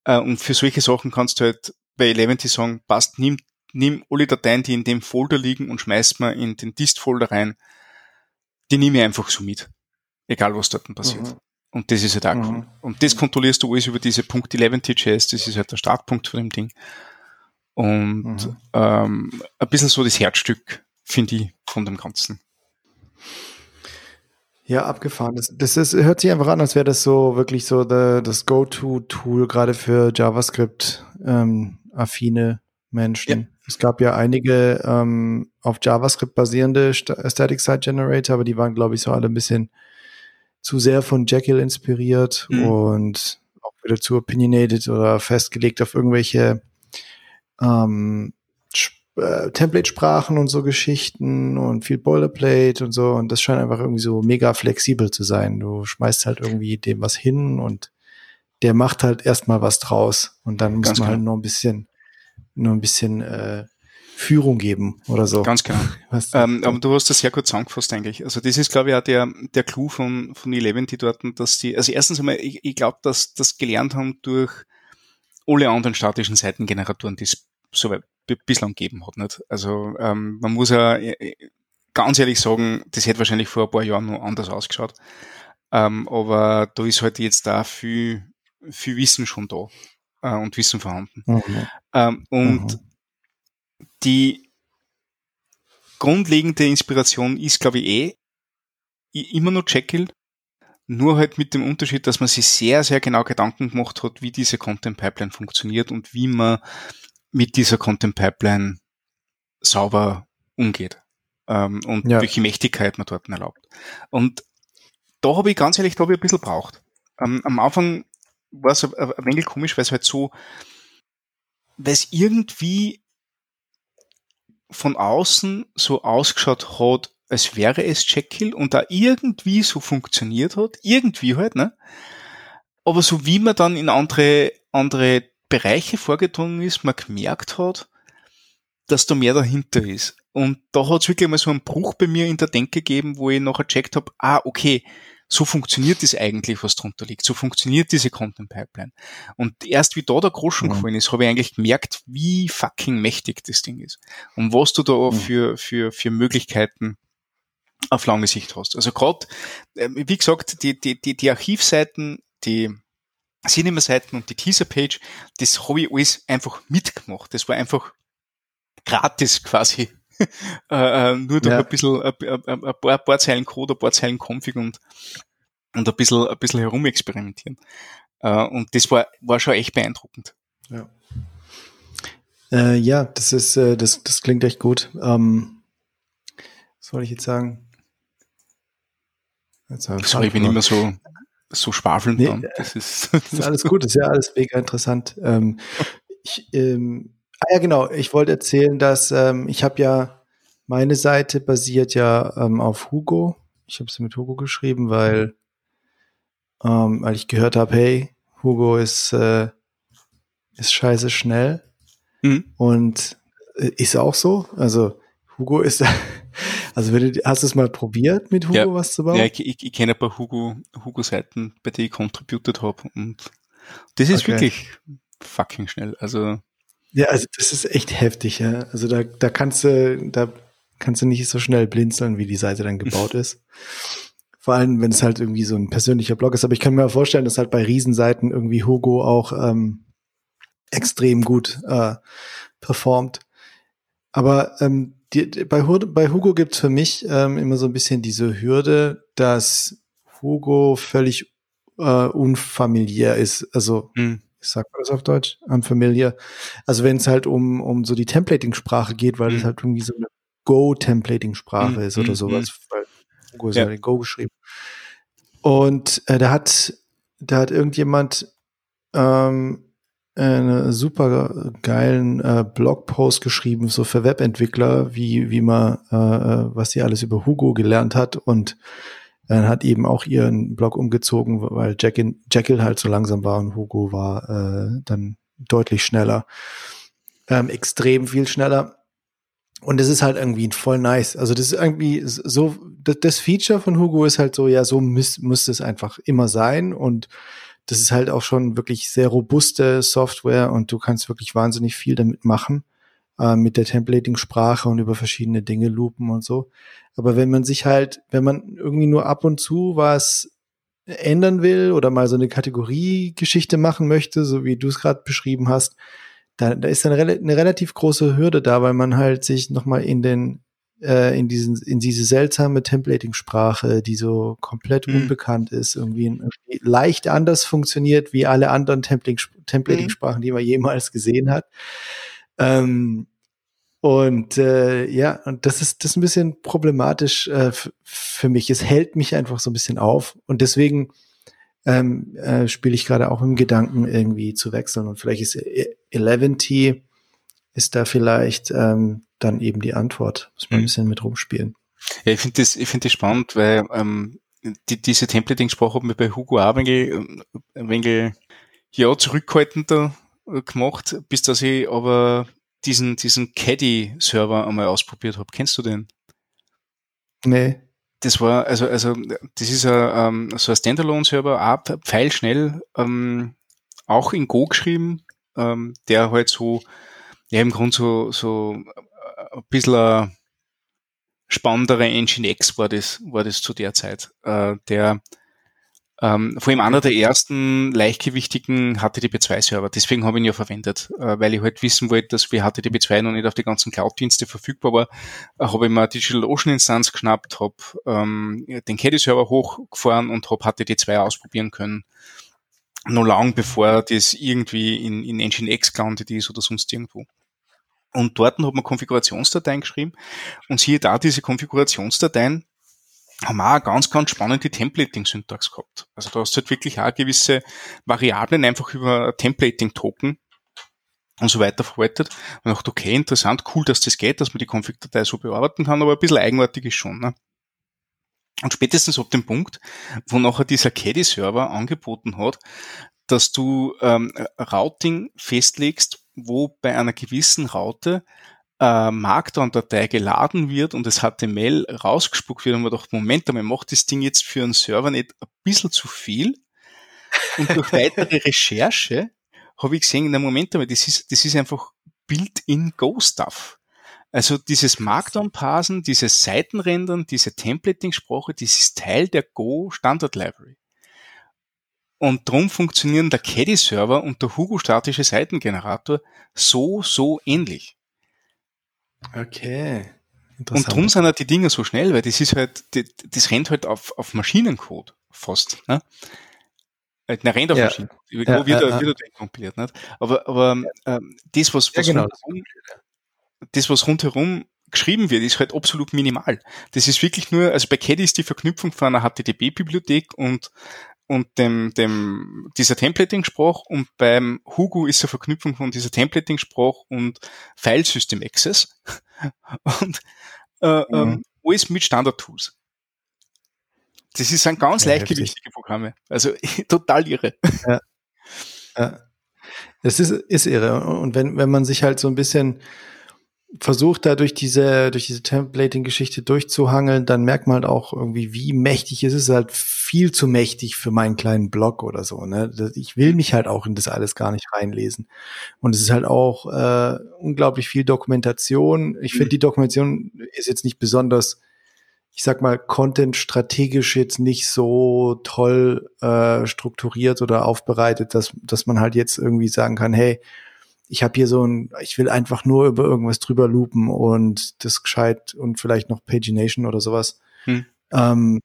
Äh, und für solche Sachen kannst du halt bei Eleventy sagen, passt, nimm, nimm alle Dateien, die in dem Folder liegen und schmeiß mal in den Dist-Folder rein. Die nehme ich einfach so mit. Egal was dort passiert. Mhm. Und das ist halt auch mhm. cool. Und das kontrollierst du alles über diese Punkt 11 TJS, das ist halt der Startpunkt von dem Ding. Und mhm. ähm, ein bisschen so das Herzstück, finde ich, von dem Ganzen. Ja, abgefahren. Das, das ist, hört sich einfach an, als wäre das so wirklich so the, das Go-To-Tool, gerade für JavaScript-affine ähm, Menschen. Ja. Es gab ja einige ähm, auf JavaScript basierende Static Site Generator, aber die waren, glaube ich, so alle ein bisschen zu sehr von Jekyll inspiriert mhm. und auch wieder zu opinionated oder festgelegt auf irgendwelche ähm, äh, Template-Sprachen und so Geschichten und viel Boilerplate und so. Und das scheint einfach irgendwie so mega flexibel zu sein. Du schmeißt halt irgendwie dem was hin und der macht halt erstmal was draus. Und dann muss Ganz man halt genau. halt noch ein bisschen, nur ein bisschen äh, Führung geben oder so. Ganz genau. ähm, aber du hast das sehr gut zusammengefasst eigentlich. Also das ist, glaube ich, auch der, der Clou von, von Eleven, die dort, dass die, also erstens einmal, ich, ich glaube, dass das gelernt haben durch alle anderen statischen Seitengeneratoren, die es so bislang gegeben hat. Nicht? Also ähm, man muss ja äh, äh, ganz ehrlich sagen, das hätte wahrscheinlich vor ein paar Jahren noch anders ausgeschaut. Ähm, aber da ist halt jetzt da viel, viel Wissen schon da äh, und Wissen vorhanden. Mhm. Ähm, und mhm. Die grundlegende Inspiration ist, glaube ich, eh immer nur Jekyll, nur halt mit dem Unterschied, dass man sich sehr, sehr genau Gedanken gemacht hat, wie diese Content Pipeline funktioniert und wie man mit dieser Content Pipeline sauber umgeht ähm, und ja. welche Mächtigkeit man dort erlaubt. Und da habe ich ganz ehrlich, da habe ich ein bisschen braucht. Ähm, am Anfang war es ein, ein wenig komisch, weil es halt so, weil es irgendwie von außen so ausgeschaut hat, als wäre es Jekyll und da irgendwie so funktioniert hat, irgendwie halt, ne? Aber so wie man dann in andere, andere Bereiche vorgedrungen ist, man gemerkt hat, dass da mehr dahinter ist. Und da hat es wirklich mal so einen Bruch bei mir in der Denke gegeben, wo ich nachher checkt habe, ah, okay, so funktioniert das eigentlich, was drunter liegt. So funktioniert diese Content Pipeline. Und erst wie da der Groschen mhm. gefallen ist, habe ich eigentlich gemerkt, wie fucking mächtig das Ding ist. Und was du da mhm. für, für, für Möglichkeiten auf lange Sicht hast. Also gerade, äh, wie gesagt, die, die, die, die Archivseiten, die Cinema-Seiten und die Teaser-Page, das habe ich alles einfach mitgemacht. Das war einfach gratis quasi. äh, äh nur durch ja. ein bisschen, ein, ein, ein, paar, ein paar Zeilen Code, ein paar Zeilen Config und, und ein bisschen, ein bisschen herumexperimentieren. Äh, und das war, war schon echt beeindruckend. Ja. Äh, ja, das ist, äh, das, das klingt echt gut. Ähm, was soll ich jetzt sagen? Jetzt Sorry, ich bin immer so so schwafelnd nee. Das ist, das ist alles gut, das ist ja alles mega interessant. Ähm, ich, ähm, ah ja, genau, ich wollte erzählen, dass ähm, ich habe ja, meine Seite basiert ja ähm, auf Hugo. Ich habe sie mit Hugo geschrieben, weil, ähm, weil ich gehört habe, hey, Hugo ist, äh, ist scheiße schnell. Mhm. Und äh, ist auch so. Also Hugo ist, also wenn du, hast du es mal probiert, mit Hugo ja, was zu bauen? Ja, ich, ich, ich kenne ein paar Hugo, Hugo-Seiten, bei denen ich contributed habe und das ist okay. wirklich fucking schnell. Also ja, also das ist echt heftig, ja. Also da, da kannst du, da kannst du nicht so schnell blinzeln, wie die Seite dann gebaut ist. Vor allem, wenn es halt irgendwie so ein persönlicher Blog ist. Aber ich kann mir vorstellen, dass halt bei Riesenseiten irgendwie Hugo auch ähm, extrem gut äh, performt. Aber ähm, die, bei, bei Hugo gibt's für mich ähm, immer so ein bisschen diese Hürde, dass Hugo völlig äh, unfamiliär ist. Also, hm. Ich sag mal das auf Deutsch, unfamiliar. Also wenn es halt um, um so die Templating-Sprache geht, weil es hm. halt irgendwie so eine Go-Templating-Sprache hm. ist oder sowas, hm. weil Hugo ist ja in Go geschrieben. Und äh, da hat, da hat irgendjemand ähm, einen super geilen äh, Blogpost geschrieben, so für Webentwickler, wie, wie man, äh, äh was sie alles über Hugo gelernt hat und dann hat eben auch ihren Blog umgezogen, weil Jekyll, Jekyll halt so langsam war und Hugo war äh, dann deutlich schneller. Ähm, extrem viel schneller. Und das ist halt irgendwie voll nice. Also das ist irgendwie so, das, das Feature von Hugo ist halt so, ja, so muss, muss es einfach immer sein und das ist halt auch schon wirklich sehr robuste Software und du kannst wirklich wahnsinnig viel damit machen, äh, mit der Templating-Sprache und über verschiedene Dinge loopen und so. Aber wenn man sich halt, wenn man irgendwie nur ab und zu was ändern will oder mal so eine Kategoriegeschichte machen möchte, so wie du es gerade beschrieben hast, da, da ist eine, eine relativ große Hürde da, weil man halt sich nochmal in den äh, in diesen in diese seltsame Templating-Sprache, die so komplett mhm. unbekannt ist, irgendwie, irgendwie, leicht anders funktioniert wie alle anderen Templating-Sprachen, die man jemals gesehen hat. Ähm, und äh, ja, und das ist das ist ein bisschen problematisch äh, für mich. Es hält mich einfach so ein bisschen auf und deswegen ähm, äh, spiele ich gerade auch im Gedanken irgendwie zu wechseln und vielleicht ist 11T ist da vielleicht ähm, dann eben die Antwort. Muss man ein mhm. bisschen mit rumspielen. Ja, ich finde das, ich finde das spannend, weil ähm, die, diese Templating-Sprache hat mir bei Hugo ein wenig, ein wenig ja, zurückhaltender gemacht, bis dass ich aber diesen, diesen Caddy-Server einmal ausprobiert habe. Kennst du den? Nee. Das war, also, also, das ist ein, um, so ein Standalone-Server, auch pfeilschnell, ähm, auch in Go geschrieben, ähm, der halt so, ja, im Grunde so, so äh, ein bisschen ein spannendere Engine X war das, war das zu der Zeit, äh, der ähm, vor allem einer der ersten leichtgewichtigen HTTP2-Server. Deswegen habe ich ihn ja verwendet, äh, weil ich halt wissen wollte, dass wir HTTP2 noch nicht auf die ganzen Cloud-Dienste verfügbar war. Äh, habe ich mir eine DigitalOcean-Instanz geschnappt, habe ähm, den Caddy-Server hochgefahren und habe HTTP2 ausprobieren können. Noch lang bevor das irgendwie in, in Nginx gelandet ist oder sonst irgendwo. Und dort hat man Konfigurationsdateien geschrieben und siehe da, diese Konfigurationsdateien haben wir auch ganz, ganz spannende Templating-Syntax gehabt. Also da hast du halt wirklich auch gewisse Variablen einfach über Templating-Token und so weiter verwaltet. Und dachte, okay, interessant, cool, dass das geht, dass man die Config-Datei so bearbeiten kann, aber ein bisschen eigenartig ist schon. Ne? Und spätestens ab dem Punkt, wo nachher dieser Caddy-Server angeboten hat, dass du ähm, Routing festlegst, wo bei einer gewissen Route äh, Markdown-Datei geladen wird und das HTML rausgespuckt wird und man dachte, Moment einmal, macht das Ding jetzt für einen Server nicht ein bisschen zu viel? Und durch weitere Recherche habe ich gesehen, na Moment einmal, das ist, das ist einfach built-in Go-Stuff. Also dieses Markdown-Parsen, dieses Seitenrendern, diese Templating-Sprache, das ist Teil der Go Standard Library. Und drum funktionieren der Caddy-Server und der Hugo statische Seitengenerator so, so ähnlich. Okay. Und drum sind halt die Dinge so schnell, weil das ist halt, das rennt halt auf, auf Maschinencode fast. Ne? Äh, na, rennt auf ja. Maschinencode. Ja, wird, ja, wird er kompiliert, nicht? Aber, aber ähm, das, was, was, genau. rundherum, das, was rundherum geschrieben wird, ist halt absolut minimal. Das ist wirklich nur, also bei Caddy ist die Verknüpfung von einer HTTP-Bibliothek und und dem, dem, dieser Templating-Sprach und beim Hugo ist eine Verknüpfung von dieser Templating-Sprach und Filesystem Access und äh, mhm. ähm, alles mit Standard-Tools. Das ist ein ganz ja, leichtgewichtige Programme. Also total irre. Ja. ja. Das ist, ist irre. Und wenn, wenn man sich halt so ein bisschen versucht da durch diese, durch diese Templating-Geschichte durchzuhangeln, dann merkt man halt auch irgendwie, wie mächtig es ist. Es ist halt viel zu mächtig für meinen kleinen Blog oder so. Ne? Ich will mich halt auch in das alles gar nicht reinlesen. Und es ist halt auch äh, unglaublich viel Dokumentation. Ich finde, mhm. die Dokumentation ist jetzt nicht besonders, ich sag mal, Content strategisch jetzt nicht so toll äh, strukturiert oder aufbereitet, dass, dass man halt jetzt irgendwie sagen kann, hey, ich habe hier so ein, ich will einfach nur über irgendwas drüber loopen und das gescheit und vielleicht noch Pagination oder sowas. Hm. Ähm,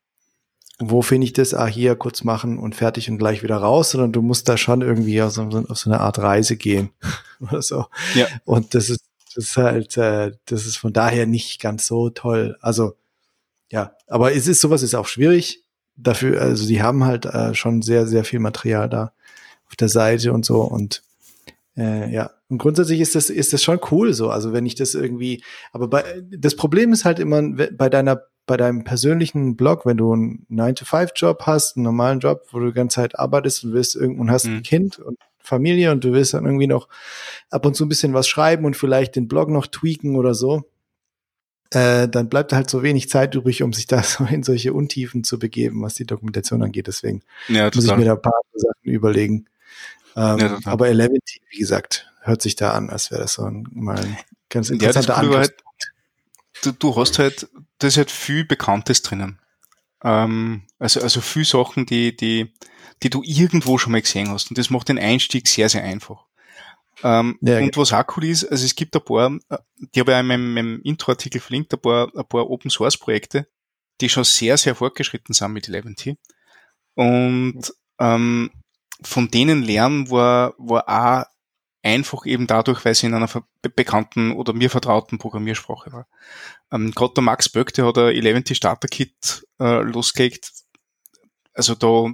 wo finde ich das? Ah, hier kurz machen und fertig und gleich wieder raus, sondern du musst da schon irgendwie auf so, auf so eine Art Reise gehen oder so. Ja. Und das ist, das ist halt, äh, das ist von daher nicht ganz so toll. Also ja, aber es ist sowas ist auch schwierig. Dafür, also die haben halt äh, schon sehr, sehr viel Material da auf der Seite und so und äh, ja, und grundsätzlich ist das, ist das schon cool so. Also wenn ich das irgendwie, aber bei, das Problem ist halt immer bei deiner, bei deinem persönlichen Blog, wenn du einen 9-to-5-Job hast, einen normalen Job, wo du die ganze Zeit arbeitest und willst irgendwo hast mhm. ein Kind und Familie und du willst dann irgendwie noch ab und zu ein bisschen was schreiben und vielleicht den Blog noch tweaken oder so, äh, dann bleibt halt so wenig Zeit übrig, um sich da so in solche Untiefen zu begeben, was die Dokumentation angeht. Deswegen ja, muss ich mir da ein paar Sachen überlegen. Ähm, ja, aber 11 wie gesagt, hört sich da an, als wäre das so ein, mal ein ganz interessanter ja, halt, du, du hast halt, da ist halt viel Bekanntes drinnen. Ähm, also, also viel Sachen, die, die, die du irgendwo schon mal gesehen hast. Und das macht den Einstieg sehr, sehr einfach. Ähm, ja, und was auch cool ist, also es gibt ein paar, die habe ich in meinem, meinem Intro-Artikel verlinkt, ein paar, ein paar Open-Source-Projekte, die schon sehr, sehr fortgeschritten sind mit 11T. Und ähm, von denen lernen war, war auch einfach eben dadurch, weil sie in einer bekannten oder mir vertrauten Programmiersprache war. Ähm, Gerade der Max Böck, der hat ein 11T Starter Kit äh, losgelegt. Also da,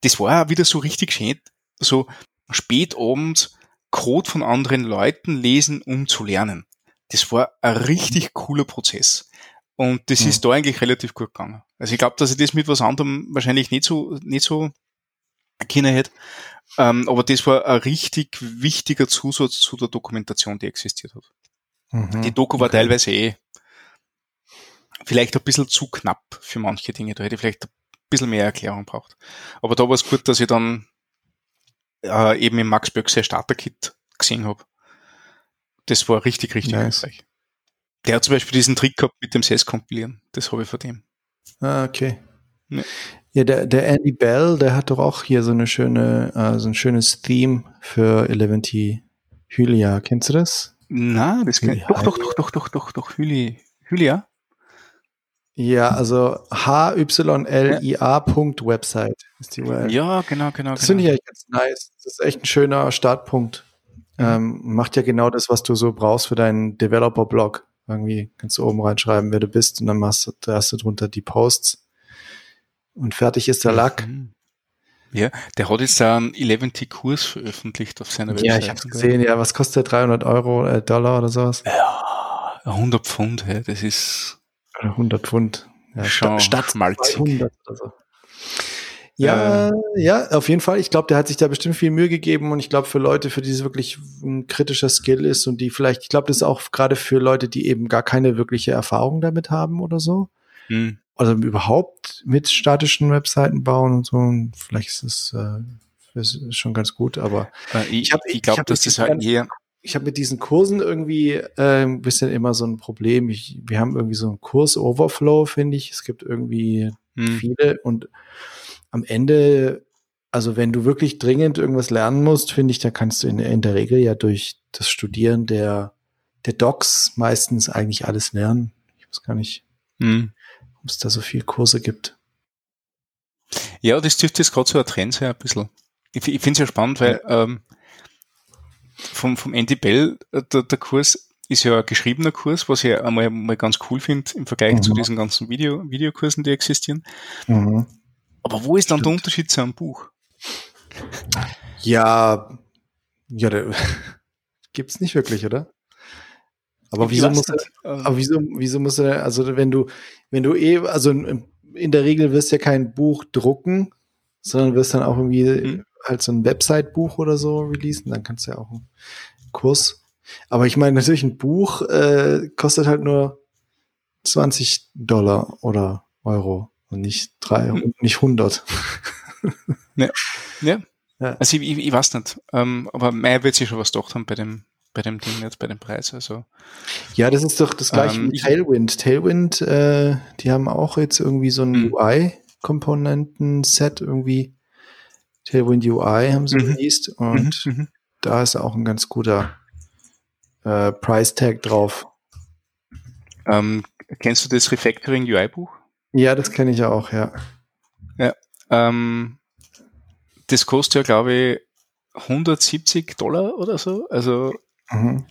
das war auch wieder so richtig schön, so spät abends Code von anderen Leuten lesen, um zu lernen. Das war ein richtig cooler Prozess. Und das mhm. ist da eigentlich relativ gut gegangen. Also ich glaube, dass ich das mit was anderem wahrscheinlich nicht so, nicht so hätte. Ähm, aber das war ein richtig wichtiger Zusatz zu der Dokumentation, die existiert hat. Mhm. Die Doku war okay. teilweise eh vielleicht ein bisschen zu knapp für manche Dinge. Da hätte ich vielleicht ein bisschen mehr Erklärung braucht. Aber da war es gut, dass ich dann äh, eben im Max Böckse Starter-Kit gesehen habe. Das war richtig, richtig nice. hilfreich. Der hat zum Beispiel diesen Trick gehabt mit dem SES-Kompilieren. Das habe ich von dem. Ah, okay. Ja. Ja, der, der Andy Bell, der hat doch auch hier so eine schöne, äh, so ein schönes Theme für Eleventy Hylia. Kennst du das? Na, das kennt Doch, doch, doch, doch, doch, doch, doch, Hylia. Hylia? Ja, also hylia.website ist die URL. Ja, genau, genau. Das finde ich eigentlich ganz nice. Das ist echt ein schöner Startpunkt. Mhm. Ähm, macht ja genau das, was du so brauchst für deinen Developer-Blog. Irgendwie kannst du oben reinschreiben, wer du bist und dann machst du, da hast du drunter die Posts. Und fertig ist der Lack. Mhm. Ja, der hat jetzt einen 11T-Kurs veröffentlicht auf seiner Website. Ja, ich habe gesehen, ja, was kostet der? 300 Euro, äh, Dollar oder sowas? Ja, 100 Pfund, ja, das ist 100 Pfund. Ja, Schon statt 200 oder so. Ja, ähm. ja, auf jeden Fall. Ich glaube, der hat sich da bestimmt viel Mühe gegeben und ich glaube, für Leute, für die es wirklich ein kritischer Skill ist und die vielleicht, ich glaube, das ist auch gerade für Leute, die eben gar keine wirkliche Erfahrung damit haben oder so. Hm. Also überhaupt mit statischen Webseiten bauen und so. Und vielleicht ist es äh, ist schon ganz gut, aber äh, ich, ich, hab, ich glaube, dass das halt hier ich habe mit diesen Kursen irgendwie äh, ein bisschen immer so ein Problem. Ich, wir haben irgendwie so einen Kurs-Overflow, finde ich. Es gibt irgendwie hm. viele und am Ende, also wenn du wirklich dringend irgendwas lernen musst, finde ich, da kannst du in, in, der Regel ja durch das Studieren der, der Docs meistens eigentlich alles lernen. Ich weiß gar nicht, hm. Ob es da so viele Kurse gibt. Ja, das dürfte jetzt gerade so ein Trend sein, ein bisschen. Ich, ich finde es ja spannend, weil ähm, vom, vom Andy Bell, äh, der, der Kurs ist ja ein geschriebener Kurs, was ich einmal mal ganz cool finde im Vergleich mhm. zu diesen ganzen Video, Videokursen, die existieren. Mhm. Aber wo ist dann Stimmt. der Unterschied zu einem Buch? Ja, ja, der, gibt's nicht wirklich, oder? Aber wieso muss, er, aber wieso, wieso muss er, also wenn du, wenn du eh, also in der Regel wirst du ja kein Buch drucken, sondern wirst dann auch irgendwie hm halt so ein Website-Buch oder so releasen, dann kannst du ja auch einen Kurs. Aber ich meine, natürlich ein Buch äh, kostet halt nur 20 Dollar oder Euro und nicht drei hm. und nicht 100. ja. ja. ja. Also ich, ich, ich weiß nicht, ähm, aber mehr wird sich schon was gedacht haben bei dem bei dem Ding jetzt, bei dem Preis. Also ja, das ist doch das gleiche ähm, wie Tailwind. Tailwind, äh, die haben auch jetzt irgendwie so ein hm. UI-Komponenten-Set irgendwie Tailwind UI haben sie mhm. released und mhm. mhm. da ist auch ein ganz guter äh, Price Tag drauf. Ähm, kennst du das Refactoring UI Buch? Ja, das kenne ich auch, ja. Ja, ähm, das kostet ja, glaube ich, 170 Dollar oder so. Also mhm.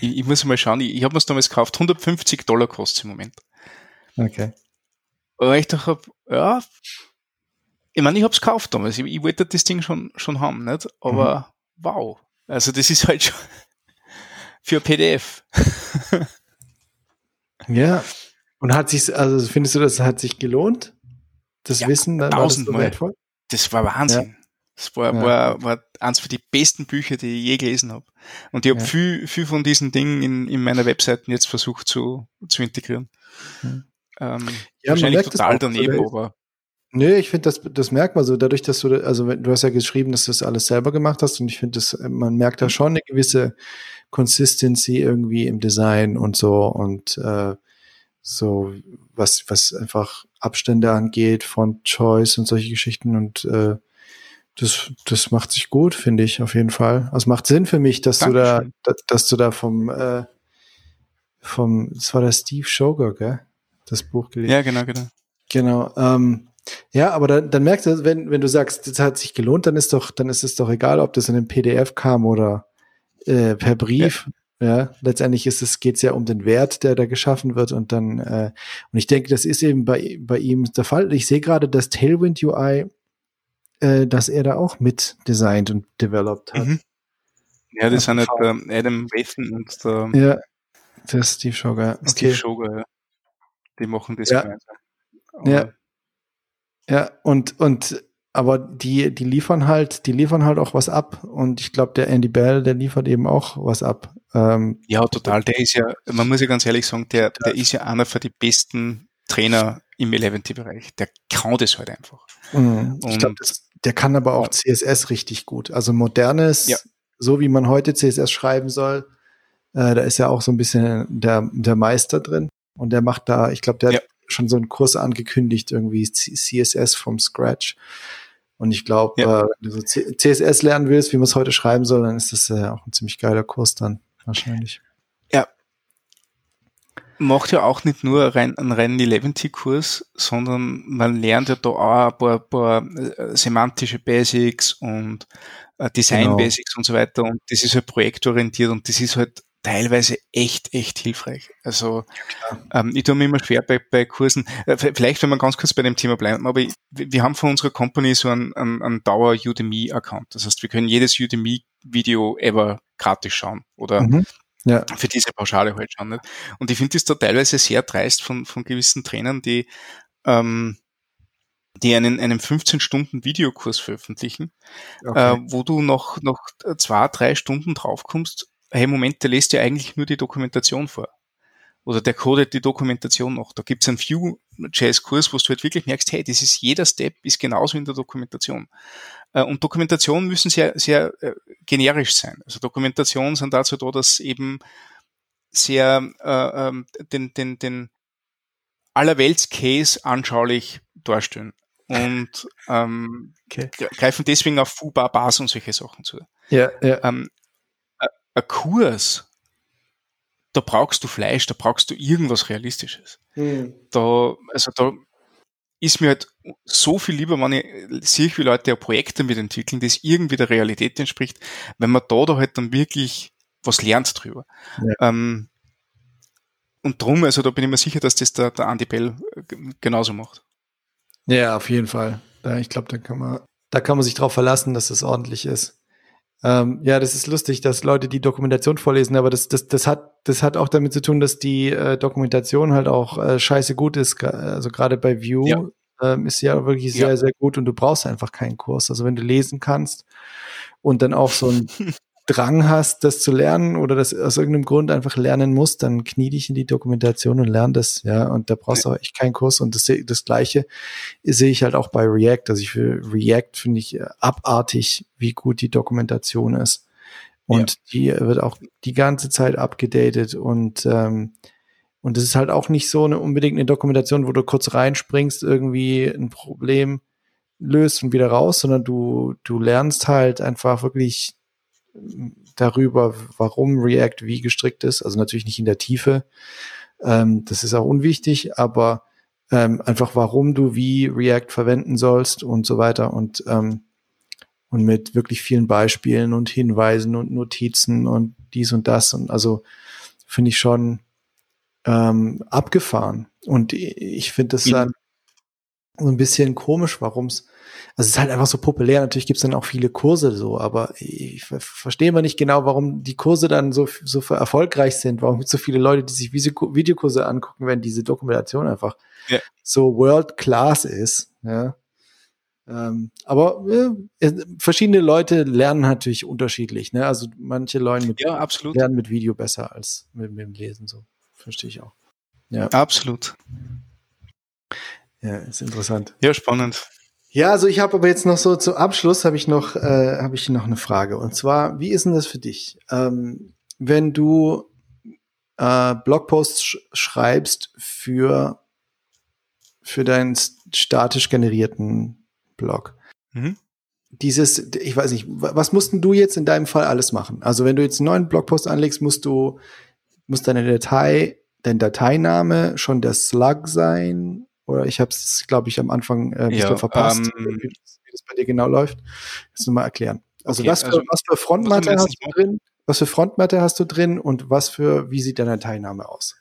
ich, ich, muss mal schauen, ich, ich habe mir es damals gekauft, 150 Dollar kostet es im Moment. Okay. Aber ich dachte, ja, ich meine, ich habe es gekauft damals. Ich, ich, wollte das Ding schon, schon haben, nicht? Aber mhm. wow. Also das ist halt schon für PDF. ja. Und hat sich, also findest du, das hat sich gelohnt? Das ja, Wissen, war das so wertvoll? Das war Wahnsinn. Ja. Das war, ja. war, war eins von die besten Bücher, die ich je gelesen habe. Und ich habe ja. viel, viel von diesen Dingen in, in meiner Webseiten jetzt versucht zu, zu integrieren. Mhm. Ähm, ja, wahrscheinlich total daneben, aber Nö, ich finde, das, das merkt man so, dadurch, dass du, also du hast ja geschrieben, dass du das alles selber gemacht hast und ich finde, man merkt da mhm. schon eine gewisse Consistency irgendwie im Design und so und äh, so, was, was einfach Abstände angeht, von Choice und solche Geschichten und äh, das, das macht sich gut, finde ich, auf jeden Fall. Also macht Sinn für mich, dass Dankeschön. du da, dass du da vom, äh, vom, das war der Steve Shoger, gell? Das Buch gelesen. Ja, genau, genau. Genau. Ähm, ja, aber dann, dann merkst du, wenn, wenn du sagst, das hat sich gelohnt, dann ist doch, dann ist es doch egal, ob das in einem PDF kam oder äh, per Brief. Ja. Ja, letztendlich ist es, geht's ja um den Wert, der da geschaffen wird und dann, äh, und ich denke, das ist eben bei, bei ihm der Fall. Ich sehe gerade das Tailwind UI, äh, dass er da auch mit designt und developed hat. Mhm. Ja, das sind halt äh, Adam Wathan und der, ja, der Steve Sugar. Okay. Steve Sugar, ja. Die machen das ja. gemeinsam. ja. Ja, und, und aber die, die liefern halt, die liefern halt auch was ab. Und ich glaube, der Andy Bell, der liefert eben auch was ab. Ähm, ja, total. Der ist ja, man muss ja ganz ehrlich sagen, der, der ist ja einer von die besten Trainer im Eleventy-Bereich. Der kann das halt einfach. Mhm. ich glaube, der kann aber auch CSS richtig gut. Also modernes, ja. so wie man heute CSS schreiben soll, äh, da ist ja auch so ein bisschen der, der Meister drin. Und der macht da, ich glaube, der ja. hat schon so einen Kurs angekündigt, irgendwie CSS vom Scratch. Und ich glaube, ja. äh, wenn du so CSS lernen willst, wie man es heute schreiben soll, dann ist das äh, auch ein ziemlich geiler Kurs dann wahrscheinlich. Ja. Macht ja auch nicht nur rein, einen reinen Eleventy-Kurs, sondern man lernt ja da auch ein paar, paar äh, semantische Basics und äh, Design-Basics genau. und so weiter. Und das ist halt projektorientiert und das ist halt teilweise echt, echt hilfreich. Also ähm, ich tue mir immer schwer bei, bei Kursen, äh, vielleicht wenn wir ganz kurz bei dem Thema bleiben, aber ich, wir haben von unserer Company so einen, einen, einen Dauer-Udemy-Account. Das heißt, wir können jedes Udemy-Video ever gratis schauen oder mhm. Ja. für diese Pauschale halt schauen. Nicht? Und ich finde das da teilweise sehr dreist von, von gewissen Trainern, die ähm, die einen, einen 15-Stunden-Videokurs veröffentlichen, okay. äh, wo du noch, noch zwei, drei Stunden draufkommst hey Moment, der lässt ja eigentlich nur die Dokumentation vor. Oder der codet die Dokumentation noch. Da gibt's einen Vue.js-Kurs, wo du halt wirklich merkst, hey, das ist jeder Step ist genauso in der Dokumentation. Äh, und Dokumentationen müssen sehr, sehr äh, generisch sein. Also Dokumentationen sind dazu da, dass eben sehr äh, ähm, den, den, den allerwelts-Case anschaulich darstellen. Und ähm, okay. greifen deswegen auf Fubar, Bas und solche Sachen zu. Ja, ja. Ähm, ein Kurs, da brauchst du Fleisch, da brauchst du irgendwas Realistisches. Mhm. Da, also da ist mir halt so viel lieber, wenn ich sehe, wie Leute ja Projekte mitentwickeln, das irgendwie der Realität entspricht, wenn man da, da halt dann wirklich was lernt drüber. Ja. Ähm, und drum, also da bin ich mir sicher, dass das der, der Andy Bell genauso macht. Ja, auf jeden Fall. Ich glaube, da kann man, da kann man sich drauf verlassen, dass es ordentlich ist. Ähm, ja, das ist lustig, dass Leute die Dokumentation vorlesen, aber das, das, das hat, das hat auch damit zu tun, dass die äh, Dokumentation halt auch äh, scheiße gut ist. Also gerade bei View ja. Ähm, ist sie ja wirklich sehr, ja. sehr gut und du brauchst einfach keinen Kurs. Also wenn du lesen kannst und dann auch so ein Drang hast, das zu lernen oder das aus irgendeinem Grund einfach lernen musst, dann knie dich in die Dokumentation und lern das, ja. Und da brauchst du auch echt keinen Kurs. Und das, das Gleiche sehe ich halt auch bei React. Also ich für React finde ich äh, abartig, wie gut die Dokumentation ist. Und ja. die wird auch die ganze Zeit abgedatet und ähm, und das ist halt auch nicht so eine unbedingt eine Dokumentation, wo du kurz reinspringst, irgendwie ein Problem löst und wieder raus, sondern du, du lernst halt einfach wirklich darüber, warum React wie gestrickt ist. Also natürlich nicht in der Tiefe. Ähm, das ist auch unwichtig, aber ähm, einfach warum du wie React verwenden sollst und so weiter und ähm, und mit wirklich vielen Beispielen und Hinweisen und Notizen und dies und das und also finde ich schon ähm, abgefahren und ich finde das dann so ein bisschen komisch, warum es also es ist halt einfach so populär. Natürlich gibt es dann auch viele Kurse so, aber ich verstehe mal nicht genau, warum die Kurse dann so, so erfolgreich sind. Warum gibt es so viele Leute, die sich Videokurse angucken, wenn diese Dokumentation einfach ja. so world class ist. Ja. Ähm, aber äh, verschiedene Leute lernen natürlich unterschiedlich. Ne? Also manche Leute mit, ja, lernen mit Video besser als mit, mit dem Lesen. So verstehe ich auch. Ja, absolut. Ja, ist interessant. Ja, spannend. Ja, also ich habe aber jetzt noch so zum Abschluss habe ich noch äh, habe ich noch eine Frage und zwar wie ist denn das für dich, ähm, wenn du äh, Blogposts sch schreibst für für deinen statisch generierten Blog? Mhm. dieses, ich weiß nicht, was mussten du jetzt in deinem Fall alles machen? Also wenn du jetzt einen neuen Blogpost anlegst, musst du, muss deine Datei, dein Dateiname schon der Slug sein? Oder ich habe es, glaube ich, am Anfang äh, ja, verpasst, ähm, wie, das, wie, das, bei dir genau läuft. Kannst du mal erklären. Also, okay, was, für, also was für Frontmatte hast du drin? Was für Frontmatte hast du drin und was für, wie sieht deine Dateiname aus?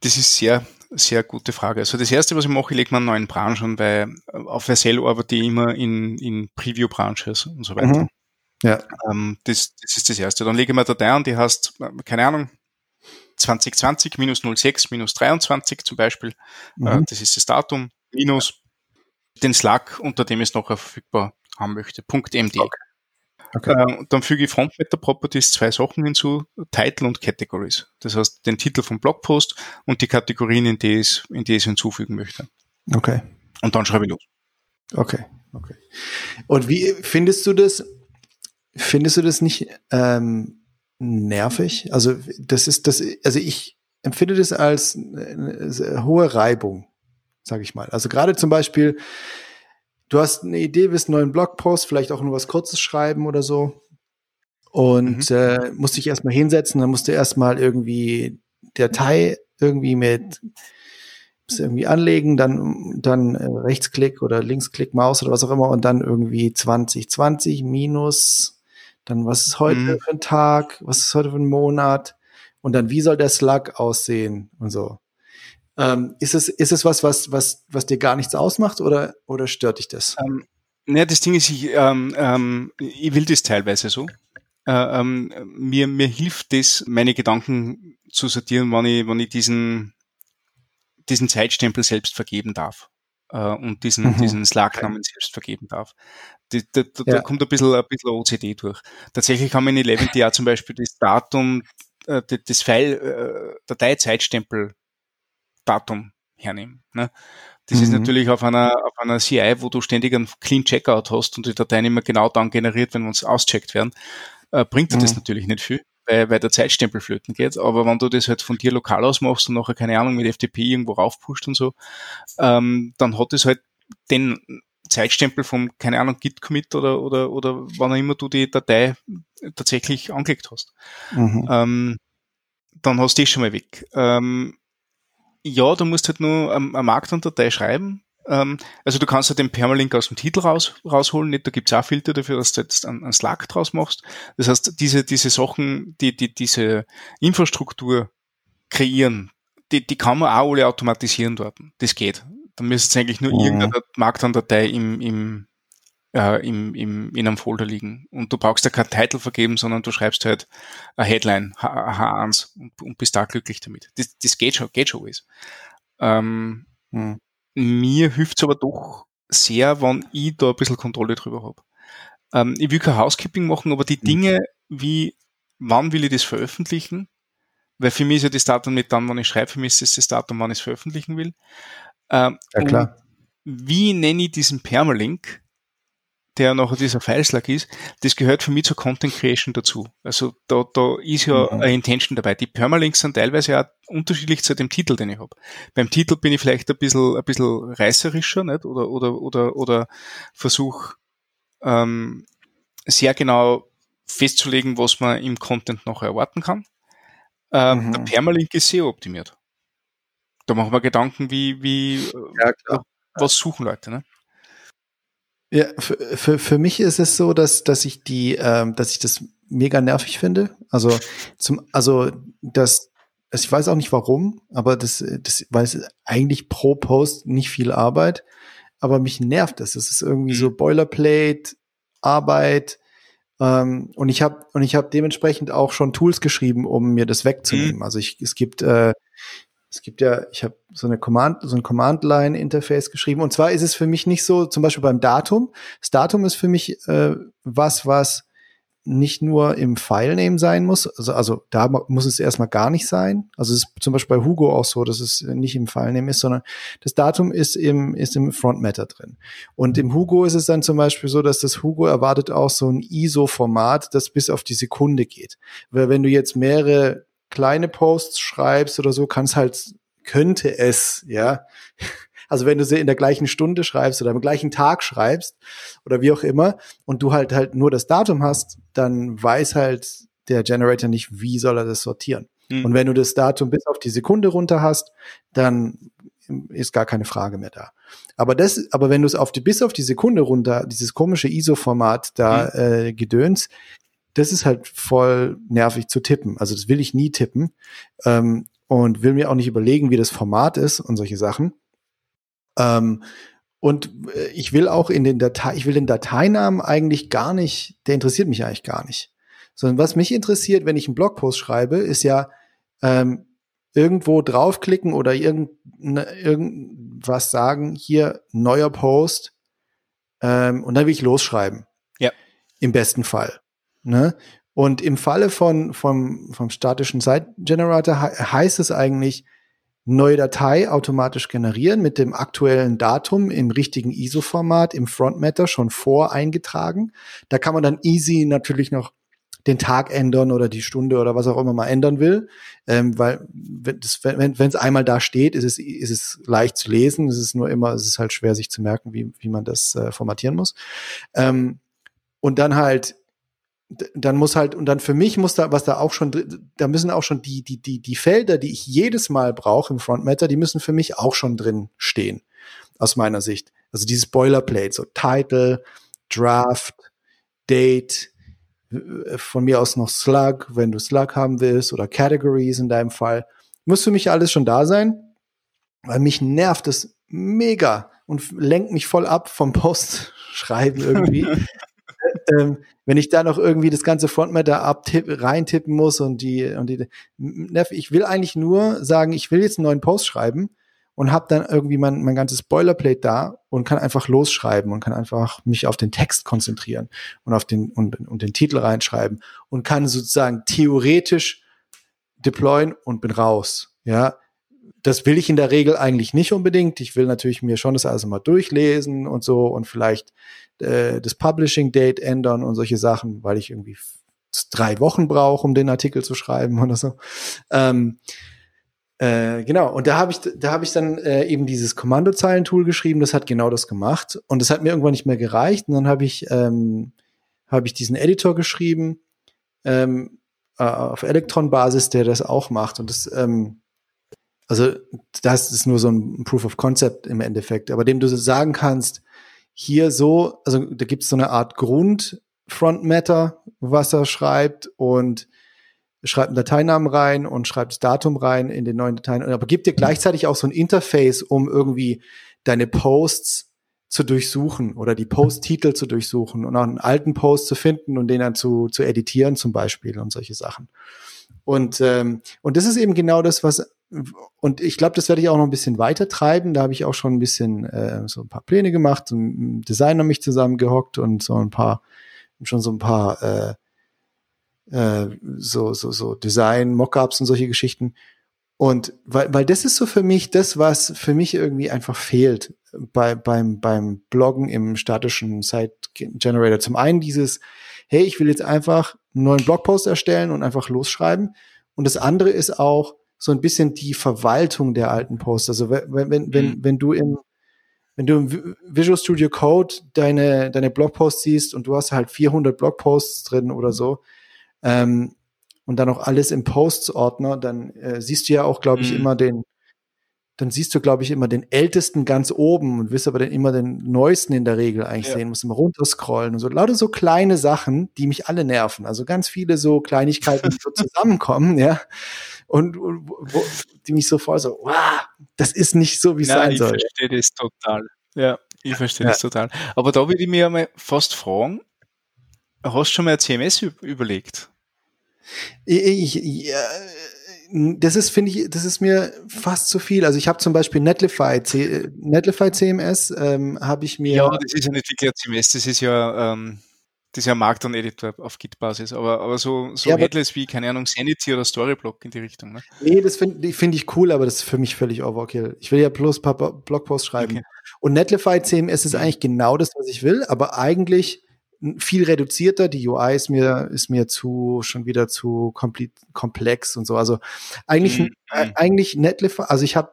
Das ist sehr, sehr gute Frage. Also das erste, was ich mache, ich lege mir einen neuen Branchen, weil auf Versell arbeite ich immer in, in Preview-Branches und so weiter. Mhm. Ja. Ähm, das, das ist das erste. Dann lege ich mir eine Datei an, die heißt, keine Ahnung, 2020 minus 06 minus 23 zum Beispiel. Mhm. Äh, das ist das Datum. Minus den Slack, unter dem ich es nachher verfügbar haben möchte. .md. Okay. Okay. Äh, dann füge ich Front Meta Properties zwei Sachen hinzu, Title und Categories. Das heißt, den Titel vom Blogpost und die Kategorien, in die ich, in die ich es hinzufügen möchte. Okay. Und dann schreibe ich los. Okay, okay. Und wie findest du das? Findest du das nicht ähm, nervig? Also das ist das, also ich empfinde das als eine hohe Reibung, sage ich mal. Also gerade zum Beispiel, du hast eine Idee, willst einen neuen Blogpost, vielleicht auch nur was Kurzes schreiben oder so. Und mhm. äh, musst dich erstmal hinsetzen, dann musst du erstmal irgendwie Datei irgendwie mit irgendwie anlegen, dann, dann äh, Rechtsklick oder Linksklick, Maus oder was auch immer und dann irgendwie 2020 minus, dann was ist heute mhm. für ein Tag, was ist heute für ein Monat und dann wie soll der Slug aussehen und so. Ähm, ist es, ist es was, was, was, was dir gar nichts ausmacht oder, oder stört dich das? Ähm, naja, das Ding ist, ich, ähm, ähm, ich will das teilweise so. Äh, ähm, mir, mir hilft das, meine Gedanken zu sortieren, wenn ich, wenn ich diesen, diesen Zeitstempel selbst vergeben darf. Äh, und diesen, mhm. diesen Slack-Namen selbst vergeben darf. Da, da, da, ja. da kommt ein bisschen, ein bisschen OCD durch. Tatsächlich haben wir in Eleventy ja zum Beispiel das Datum, äh, das File, äh, Datei-Zeitstempel Datum hernehmen. Ne? Das mhm. ist natürlich auf einer, auf einer CI, wo du ständig einen Clean Checkout hast und die Dateien immer genau dann generiert, wenn wir uns auscheckt werden, äh, bringt dir mhm. das natürlich nicht viel, weil, weil der Zeitstempel flöten geht. Aber wenn du das halt von dir lokal aus machst und nachher, keine Ahnung, mit FTP irgendwo raufpusht und so, ähm, dann hat es halt den Zeitstempel vom, keine Ahnung, Git-Commit oder, oder, oder wann auch immer du die Datei tatsächlich angelegt hast. Mhm. Ähm, dann hast du die schon mal weg. Ähm, ja, du musst halt nur am, am Markt und Datei schreiben. Ähm, also du kannst halt den Permalink aus dem Titel raus, rausholen, nicht? Da gibt's auch Filter dafür, dass du jetzt einen, einen Slack draus machst. Das heißt, diese, diese Sachen, die, die, diese Infrastruktur kreieren, die, die kann man auch alle automatisieren dort. Das geht. Dann müsste es eigentlich nur mhm. irgendeine Marktandatei im, im, äh, im, im, in einem Folder liegen. Und du brauchst ja kein Titel vergeben, sondern du schreibst halt eine Headline, H 1 und, und bist da glücklich damit. Das, das geht schon, geht schon alles. Ähm, hm. Mir hilft es aber doch sehr, wenn ich da ein bisschen Kontrolle drüber habe. Ähm, ich will kein Housekeeping machen, aber die hm. Dinge wie, wann will ich das veröffentlichen? Weil für mich ist ja das Datum nicht dann, wann ich schreibe, für mich ist es das Datum, wann ich es veröffentlichen will. Ähm, ja, klar. Wie nenne ich diesen Permalink? Der nachher dieser Fileslag ist, das gehört für mich zur Content Creation dazu. Also da, da ist ja mhm. eine Intention dabei. Die Permalinks sind teilweise auch unterschiedlich zu dem Titel, den ich habe. Beim Titel bin ich vielleicht ein bisschen, ein bisschen reißerischer, nicht? Oder, oder, oder, oder versuche ähm, sehr genau festzulegen, was man im Content noch erwarten kann. Ähm, mhm. Der Permalink ist sehr optimiert. Da machen wir Gedanken, wie, wie ja, was suchen Leute. Ne? Ja, für, für, für mich ist es so, dass, dass ich die, ähm, dass ich das mega nervig finde. Also zum, also das, also ich weiß auch nicht warum, aber das, das weiß eigentlich pro Post nicht viel Arbeit, aber mich nervt das. Es ist irgendwie so mhm. Boilerplate, Arbeit, ähm, und ich habe und ich habe dementsprechend auch schon Tools geschrieben, um mir das wegzunehmen. Mhm. Also ich, es gibt äh, es gibt ja, ich habe so eine Command, so ein Command-Line-Interface geschrieben. Und zwar ist es für mich nicht so, zum Beispiel beim Datum. Das Datum ist für mich äh, was, was nicht nur im Filename sein muss. Also, also da muss es erstmal gar nicht sein. Also es ist zum Beispiel bei Hugo auch so, dass es nicht im Filename ist, sondern das Datum ist im, ist im Front Matter drin. Und im Hugo ist es dann zum Beispiel so, dass das Hugo erwartet auch so ein ISO-Format, das bis auf die Sekunde geht. Weil wenn du jetzt mehrere kleine Posts schreibst oder so, kann es halt, könnte es, ja, Also wenn du sie in der gleichen Stunde schreibst oder am gleichen Tag schreibst oder wie auch immer und du halt halt nur das Datum hast, dann weiß halt der Generator nicht, wie soll er das sortieren. Mhm. Und wenn du das Datum bis auf die Sekunde runter hast, dann ist gar keine Frage mehr da. Aber das, aber wenn du es auf die, bis auf die Sekunde runter, dieses komische ISO-Format da mhm. äh, gedöns, das ist halt voll nervig zu tippen. Also das will ich nie tippen ähm, und will mir auch nicht überlegen, wie das Format ist und solche Sachen. Ähm, und äh, ich will auch in den Datei, ich will den Dateinamen eigentlich gar nicht, der interessiert mich eigentlich gar nicht. Sondern was mich interessiert, wenn ich einen Blogpost schreibe, ist ja ähm, irgendwo draufklicken oder irgend, irgendwas sagen, hier neuer Post ähm, und dann will ich losschreiben. Ja. Im besten Fall. Ne? Und im Falle von, vom, vom statischen Site Generator he heißt es eigentlich, neue Datei automatisch generieren mit dem aktuellen Datum im richtigen ISO-Format im Frontmatter schon voreingetragen. Da kann man dann easy natürlich noch den Tag ändern oder die Stunde oder was auch immer man ändern will, ähm, weil wenn es einmal da steht, ist es, ist es leicht zu lesen. Es ist nur immer, es ist halt schwer sich zu merken, wie, wie man das äh, formatieren muss. Ähm, und dann halt dann muss halt, und dann für mich muss da, was da auch schon, da müssen auch schon die, die, die, die Felder, die ich jedes Mal brauche im Frontmatter, die müssen für mich auch schon drin stehen, aus meiner Sicht. Also dieses Boilerplate, so Title, Draft, Date, von mir aus noch Slug, wenn du Slug haben willst, oder Categories in deinem Fall. Muss für mich alles schon da sein, weil mich nervt es mega und lenkt mich voll ab vom Postschreiben irgendwie. ähm, wenn ich da noch irgendwie das ganze Frontmatter reintippen muss und die, und die, ich will eigentlich nur sagen, ich will jetzt einen neuen Post schreiben und habe dann irgendwie mein, mein ganzes Boilerplate da und kann einfach losschreiben und kann einfach mich auf den Text konzentrieren und auf den, und, und den Titel reinschreiben und kann sozusagen theoretisch deployen und bin raus. Ja, das will ich in der Regel eigentlich nicht unbedingt. Ich will natürlich mir schon das alles mal durchlesen und so und vielleicht äh, das Publishing Date ändern und solche Sachen, weil ich irgendwie drei Wochen brauche, um den Artikel zu schreiben oder so. Ähm, äh, genau, und da habe ich, da habe ich dann äh, eben dieses Kommandozeilentool geschrieben, das hat genau das gemacht. Und das hat mir irgendwann nicht mehr gereicht. Und dann habe ich, ähm, habe ich diesen Editor geschrieben, ähm, äh, auf Electron-Basis, der das auch macht. Und das, ähm, also das ist nur so ein Proof of Concept im Endeffekt, aber dem du sagen kannst, hier so, also da gibt es so eine Art Grund Front Matter, was er schreibt und schreibt einen Dateinamen rein und schreibt das Datum rein in den neuen Dateien, aber gibt dir gleichzeitig auch so ein Interface, um irgendwie deine Posts zu durchsuchen oder die Post-Titel zu durchsuchen und auch einen alten Post zu finden und den dann zu, zu editieren zum Beispiel und solche Sachen. Und, ähm, und das ist eben genau das, was und ich glaube, das werde ich auch noch ein bisschen weiter treiben. Da habe ich auch schon ein bisschen äh, so ein paar Pläne gemacht, ein Designer mich zusammengehockt und so ein paar, schon so ein paar äh, äh, so, so, so Design, Mockups und solche Geschichten. Und weil, weil das ist so für mich das, was für mich irgendwie einfach fehlt bei, beim, beim Bloggen im statischen Site Generator. Zum einen dieses, hey, ich will jetzt einfach einen neuen Blogpost erstellen und einfach losschreiben. Und das andere ist auch, so ein bisschen die Verwaltung der alten Posts. Also wenn, wenn, wenn, mhm. wenn du im wenn du im Visual Studio Code deine, deine Blogposts siehst und du hast halt 400 Blogposts drin oder so, ähm, und dann auch alles im Posts-Ordner, dann äh, siehst du ja auch, glaube ich, mhm. immer den, dann siehst du, glaube ich, immer den ältesten ganz oben und wirst aber dann immer den neuesten in der Regel eigentlich ja. sehen, musst immer runterscrollen und so. Lauter so kleine Sachen, die mich alle nerven. Also ganz viele so Kleinigkeiten, die so zusammenkommen, ja und, und wo, die mich so voll so, wow, das ist nicht so, wie es sein soll. Ich verstehe das total. Ja, ich verstehe ja. das total. Aber da würde ich mir mal fast fragen, hast du schon mal ein CMS überlegt? Ich, ja, das ist, finde ich, das ist mir fast zu viel. Also ich habe zum Beispiel Netlify, C, Netlify CMS, ähm, habe ich mir. Ja, das ist ja nicht wirklich CMS, das ist ja ähm, das ist ja Markdown-Editor auf Git-Basis, aber, aber so, so ja, Headless wie, keine Ahnung, Sanity oder Storyblock in die Richtung. Ne? Nee, das finde find ich cool, aber das ist für mich völlig Overkill. Ich will ja bloß ein paar Blogposts schreiben. Okay. Und Netlify CMS ist eigentlich genau das, was ich will, aber eigentlich viel reduzierter. Die UI ist mir, ist mir zu, schon wieder zu komplex und so. Also eigentlich, mhm. äh, eigentlich Netlify, also ich habe,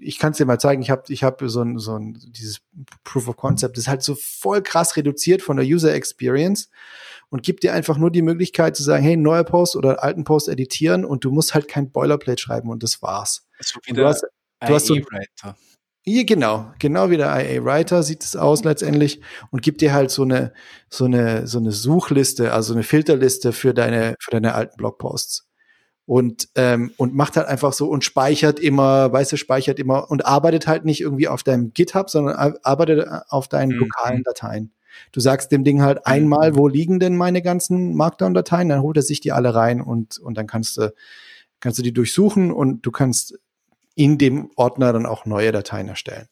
ich kann es dir mal zeigen, ich habe ich hab so ein, so ein, dieses Proof of Concept, das ist halt so voll krass reduziert von der User Experience und gibt dir einfach nur die Möglichkeit zu sagen, hey, neuer Post oder alten Post editieren und du musst halt kein Boilerplate schreiben und das war's. Wieder du hast, du hast so. Ja, genau, genau wie der IA Writer sieht es aus letztendlich und gibt dir halt so eine so eine so eine Suchliste, also eine Filterliste für deine für deine alten Blogposts und ähm, und macht halt einfach so und speichert immer, weißt du, speichert immer und arbeitet halt nicht irgendwie auf deinem GitHub, sondern arbeitet auf deinen mhm. lokalen Dateien. Du sagst dem Ding halt mhm. einmal, wo liegen denn meine ganzen Markdown-Dateien, dann holt er sich die alle rein und und dann kannst du kannst du die durchsuchen und du kannst in dem Ordner dann auch neue Dateien erstellen.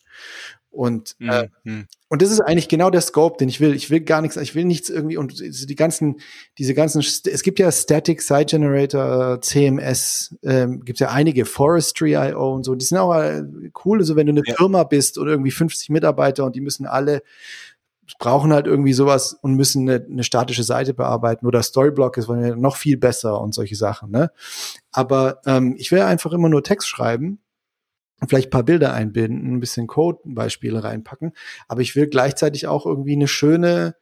Und, mhm. äh, mhm. und das ist eigentlich genau der Scope, den ich will. Ich will gar nichts, ich will nichts irgendwie und die ganzen, diese ganzen, es gibt ja Static Site Generator, CMS, ähm, gibt ja einige, Forestry.io und so, die sind auch äh, cool. Also wenn du eine ja. Firma bist oder irgendwie 50 Mitarbeiter und die müssen alle brauchen halt irgendwie sowas und müssen eine, eine statische Seite bearbeiten oder Storyblock ist noch viel besser und solche Sachen. Ne? Aber ähm, ich will einfach immer nur Text schreiben vielleicht ein paar Bilder einbinden, ein bisschen Code-Beispiele reinpacken. Aber ich will gleichzeitig auch irgendwie eine schöne,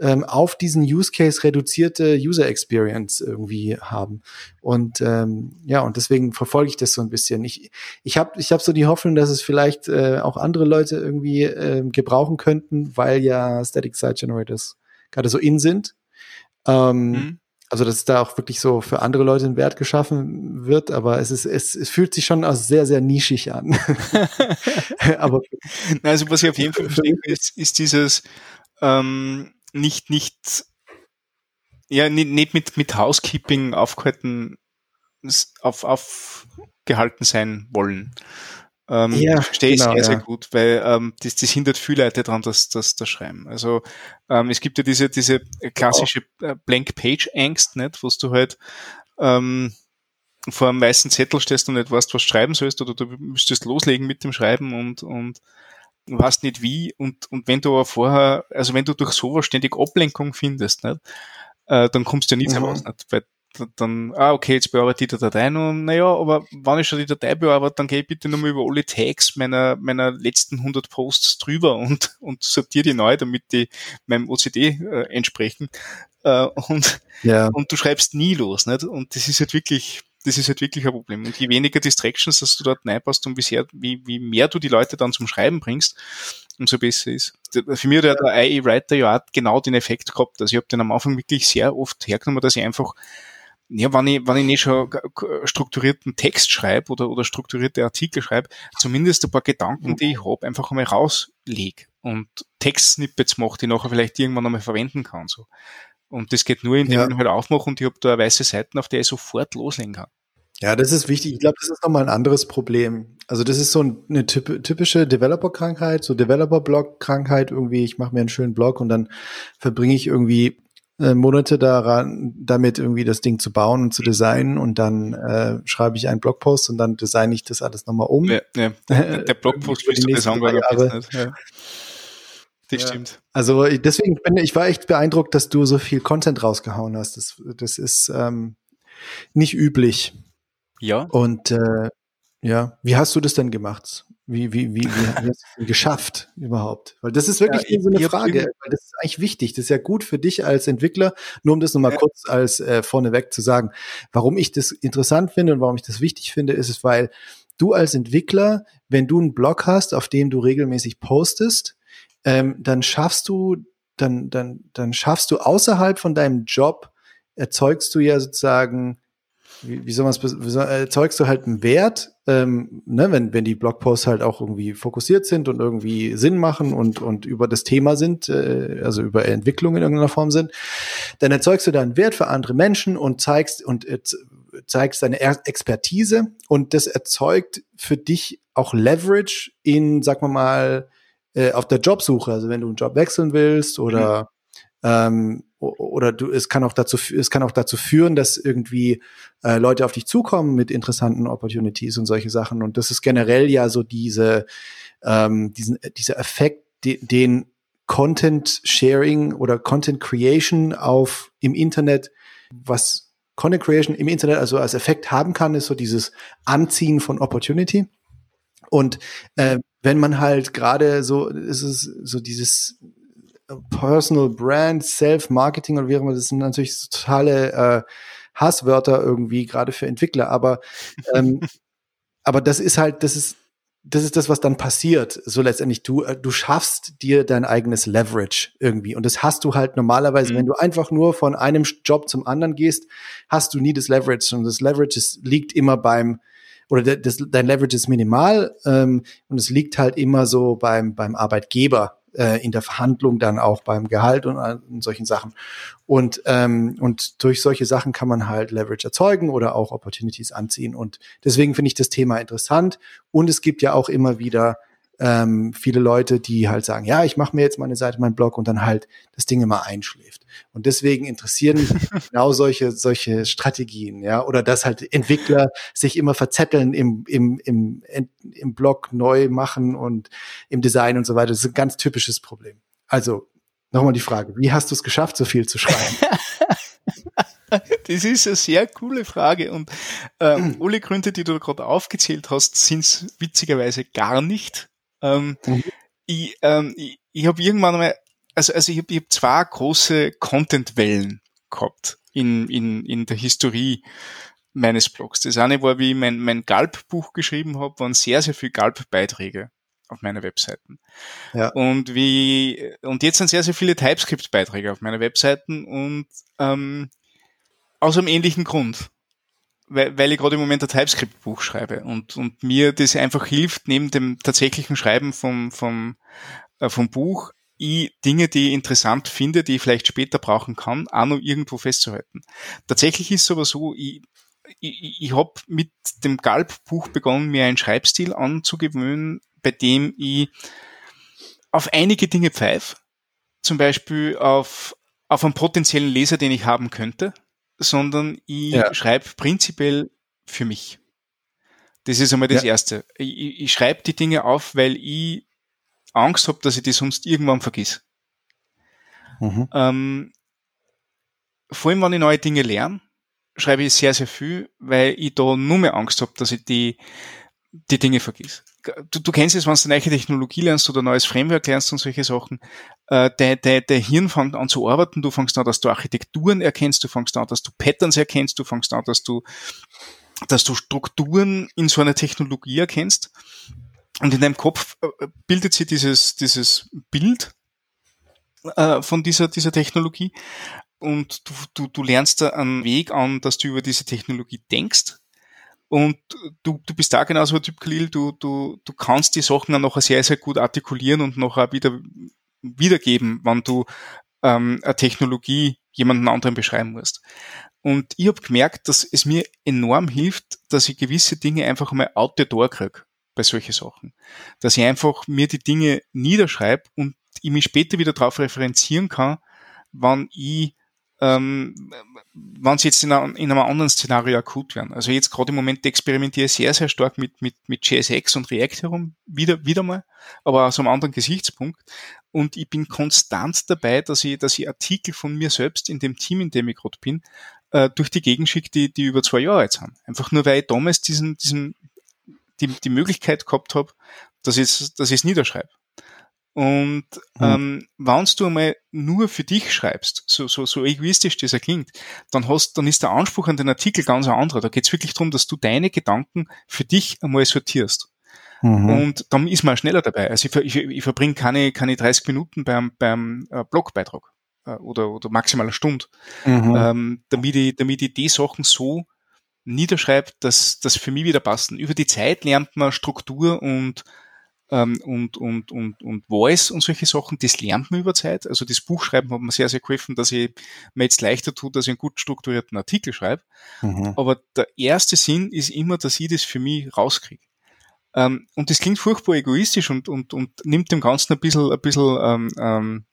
ähm, auf diesen Use Case reduzierte User Experience irgendwie haben. Und ähm, ja, und deswegen verfolge ich das so ein bisschen. Ich, ich habe ich hab so die Hoffnung, dass es vielleicht äh, auch andere Leute irgendwie äh, gebrauchen könnten, weil ja Static Site Generators gerade so in sind. Ähm, mhm also dass da auch wirklich so für andere Leute ein Wert geschaffen wird, aber es ist, es, es fühlt sich schon als sehr, sehr nischig an. aber also was ich auf jeden Fall verstehe, ist, ist dieses ähm, nicht, nicht, ja, nicht, nicht mit, mit Housekeeping aufgehalten, auf, aufgehalten sein wollen. Ähm, ja, verstehe genau, ich sehr, ja. sehr gut, weil ähm, das, das hindert viele Leute daran, dass das da schreiben. Also ähm, es gibt ja diese, diese klassische äh, Blank-Page-Angst, nicht, wo du halt ähm, vor einem weißen Zettel stehst und nicht weißt, was schreiben sollst, oder du müsstest loslegen mit dem Schreiben und, und weißt nicht wie. Und, und wenn du aber vorher, also wenn du durch sowas ständig Ablenkung findest, nicht, äh, dann kommst du ja nicht mhm. heraus, nicht? weil dann, ah, okay, jetzt bearbeite ich die Datei und naja, aber wenn ich schon die Datei bearbeite, dann gehe ich bitte nochmal über alle Tags meiner, meiner letzten 100 Posts drüber und, und sortiere die neu, damit die meinem OCD äh, entsprechen. Äh, und, ja. und du schreibst nie los, nicht? Und das ist halt wirklich, das ist halt wirklich ein Problem. Und je weniger Distractions, dass du dort reinpasst und wie, sehr, wie, wie mehr du die Leute dann zum Schreiben bringst, umso besser ist. Für mich hat der IE Writer ja auch genau den Effekt gehabt. Also ich habe den am Anfang wirklich sehr oft hergenommen, dass ich einfach ja, wenn ich, wenn ich nicht schon strukturierten Text schreibe oder, oder strukturierte Artikel schreibe, zumindest ein paar Gedanken, die ich habe, einfach einmal rauslege und Textsnippets mache, die ich nachher vielleicht irgendwann einmal verwenden kann. So. Und das geht nur, indem ja. ich halt aufmache und ich habe da weiße Seiten, auf der ich sofort loslegen kann. Ja, das ist wichtig. Ich glaube, das ist nochmal ein anderes Problem. Also das ist so eine typische Developer-Krankheit, so Developer-Blog-Krankheit irgendwie. Ich mache mir einen schönen Blog und dann verbringe ich irgendwie äh, Monate daran, damit irgendwie das Ding zu bauen und zu designen und dann äh, schreibe ich einen Blogpost und dann designe ich das alles nochmal um. Ja, ja. Der, Blogpost für die nächsten drei Jahre. Ja. Das ja. stimmt. Also deswegen bin ich war echt beeindruckt, dass du so viel Content rausgehauen hast. Das, das ist ähm, nicht üblich. Ja. Und äh, ja, wie hast du das denn gemacht? Wie, wie, wie, wie hast du es geschafft überhaupt? Weil das ist wirklich ja, so eine Frage, weil das ist eigentlich wichtig. Das ist ja gut für dich als Entwickler, nur um das nochmal ja. kurz als äh, vorneweg zu sagen. Warum ich das interessant finde und warum ich das wichtig finde, ist es, weil du als Entwickler, wenn du einen Blog hast, auf dem du regelmäßig postest, ähm, dann schaffst du, dann, dann, dann schaffst du außerhalb von deinem Job, erzeugst du ja sozusagen wie, wie soll man es, erzeugst du halt einen Wert, ähm, ne, wenn, wenn die Blogposts halt auch irgendwie fokussiert sind und irgendwie Sinn machen und, und über das Thema sind, äh, also über Entwicklung in irgendeiner Form sind, dann erzeugst du da einen Wert für andere Menschen und zeigst und äh, zeigst deine Expertise und das erzeugt für dich auch Leverage in, sag mal mal, äh, auf der Jobsuche. Also wenn du einen Job wechseln willst oder mhm. ähm, oder du, es kann auch dazu, es kann auch dazu führen, dass irgendwie äh, Leute auf dich zukommen mit interessanten Opportunities und solche Sachen. Und das ist generell ja so diese, ähm, diesen, dieser Effekt, de, den Content Sharing oder Content Creation auf im Internet, was Content Creation im Internet also als Effekt haben kann, ist so dieses Anziehen von Opportunity. Und äh, wenn man halt gerade so, ist es so dieses Personal Brand, Self-Marketing oder wie auch immer, das sind natürlich totale äh, Hasswörter irgendwie, gerade für Entwickler, aber ähm, aber das ist halt, das ist das ist das, was dann passiert. So letztendlich, du, äh, du schaffst dir dein eigenes Leverage irgendwie. Und das hast du halt normalerweise, mhm. wenn du einfach nur von einem Job zum anderen gehst, hast du nie das Leverage. Und das Leverage ist, liegt immer beim, oder das, dein Leverage ist minimal ähm, und es liegt halt immer so beim, beim Arbeitgeber äh, in der Verhandlung dann auch beim Gehalt und, und solchen Sachen. Und, ähm, und durch solche Sachen kann man halt Leverage erzeugen oder auch Opportunities anziehen. Und deswegen finde ich das Thema interessant. Und es gibt ja auch immer wieder ähm, viele Leute, die halt sagen, ja, ich mache mir jetzt meine Seite, meinen Blog und dann halt das Ding immer einschläft. Und deswegen interessieren mich genau solche, solche Strategien, ja, oder dass halt Entwickler sich immer verzetteln im, im, im, im Blog neu machen und im Design und so weiter. Das ist ein ganz typisches Problem. Also, nochmal die Frage, wie hast du es geschafft, so viel zu schreiben? Das ist eine sehr coole Frage und ähm, alle Gründe, die du gerade aufgezählt hast, sind es witzigerweise gar nicht. Ähm, mhm. Ich, ähm, ich, ich habe irgendwann mal, also, also ich habe hab zwei große Content-Wellen gehabt in, in, in der Historie meines Blogs. Das eine war, wie ich mein, mein Galb-Buch geschrieben habe, waren sehr, sehr viele Galb-Beiträge auf meiner Webseiten. Ja. Und wie, und jetzt sind sehr, sehr viele TypeScript-Beiträge auf meiner Webseiten und ähm, aus einem ähnlichen Grund weil, weil ich gerade im Moment ein TypeScript-Buch schreibe und, und mir das einfach hilft, neben dem tatsächlichen Schreiben vom, vom, äh, vom Buch, ich Dinge, die ich interessant finde, die ich vielleicht später brauchen kann, auch noch irgendwo festzuhalten. Tatsächlich ist es aber so, ich, ich, ich habe mit dem Galb-Buch begonnen, mir einen Schreibstil anzugewöhnen, bei dem ich auf einige Dinge pfeife, zum Beispiel auf, auf einen potenziellen Leser, den ich haben könnte, sondern ich ja. schreibe prinzipiell für mich. Das ist einmal das ja. Erste. Ich, ich schreibe die Dinge auf, weil ich Angst habe, dass ich die sonst irgendwann vergiss. Mhm. Ähm, vor allem, wenn ich neue Dinge lerne, schreibe ich sehr, sehr viel, weil ich da nur mehr Angst habe, dass ich die, die Dinge vergiss. Du, du kennst es, wenn du eine neue Technologie lernst oder ein neues Framework lernst und solche Sachen, äh, der, der, der Hirn fängt an zu arbeiten, du fängst an, dass du Architekturen erkennst, du fängst an, dass du Patterns erkennst, du fängst an, dass du, dass du Strukturen in so einer Technologie erkennst. Und in deinem Kopf äh, bildet sich dieses, dieses Bild äh, von dieser, dieser Technologie und du, du, du lernst einen Weg an, dass du über diese Technologie denkst und du, du bist da genauso ein Typ, Khalil, du, du, du kannst die Sachen dann nachher sehr, sehr gut artikulieren und nachher wieder wiedergeben, wenn du ähm, eine Technologie jemanden anderen beschreiben musst. Und ich habe gemerkt, dass es mir enorm hilft, dass ich gewisse Dinge einfach mal out the door kriege bei solchen Sachen. Dass ich einfach mir die Dinge niederschreibe und ich mich später wieder darauf referenzieren kann, wann ich ähm, wenn sie jetzt in, einer, in einem anderen Szenario akut werden. Also jetzt gerade im Moment experimentiere ich sehr, sehr stark mit, mit, mit JSX und React herum, wieder, wieder mal, aber aus einem anderen Gesichtspunkt. Und ich bin konstant dabei, dass ich, dass ich Artikel von mir selbst in dem Team, in dem ich gerade bin, äh, durch die Gegend schicke, die, die über zwei Jahre jetzt haben. Einfach nur, weil ich damals diesen, diesen, die, die Möglichkeit gehabt habe, dass ich dass ich es niederschreibe. Und mhm. ähm, wenn du einmal nur für dich schreibst, so, so, so egoistisch das klingt, dann hast, dann ist der Anspruch an den Artikel ganz ein anderer. Da geht es wirklich darum, dass du deine Gedanken für dich einmal sortierst. Mhm. Und dann ist man schneller dabei. Also ich, ich, ich verbringe keine, keine 30 Minuten beim, beim äh, Blogbeitrag äh, oder, oder maximal eine Stunde, mhm. ähm, damit, ich, damit ich die Sachen so niederschreibe, dass das für mich wieder passen. Über die Zeit lernt man Struktur und ähm, und, und, und, und Voice und solche Sachen, das lernt man über Zeit. Also das Buchschreiben hat mir sehr, sehr geholfen, dass ich mir jetzt leichter tue, dass ich einen gut strukturierten Artikel schreibe. Mhm. Aber der erste Sinn ist immer, dass ich das für mich rauskriege. Ähm, und das klingt furchtbar egoistisch und, und, und nimmt dem Ganzen ein bisschen, ein bisschen ähm, ähm,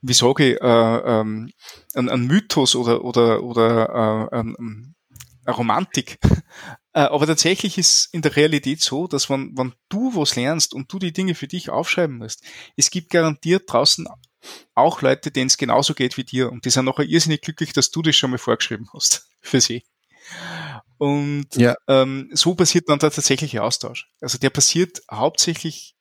wie sage ich, äh, ähm, ein, ein Mythos oder, oder, oder äh, ein, eine Romantik aber tatsächlich ist in der Realität so, dass wenn, wenn du was lernst und du die Dinge für dich aufschreiben musst, es gibt garantiert draußen auch Leute, denen es genauso geht wie dir und die sind nachher irrsinnig glücklich, dass du das schon mal vorgeschrieben hast für sie. Und ja. ähm, so passiert dann der tatsächliche Austausch. Also der passiert hauptsächlich,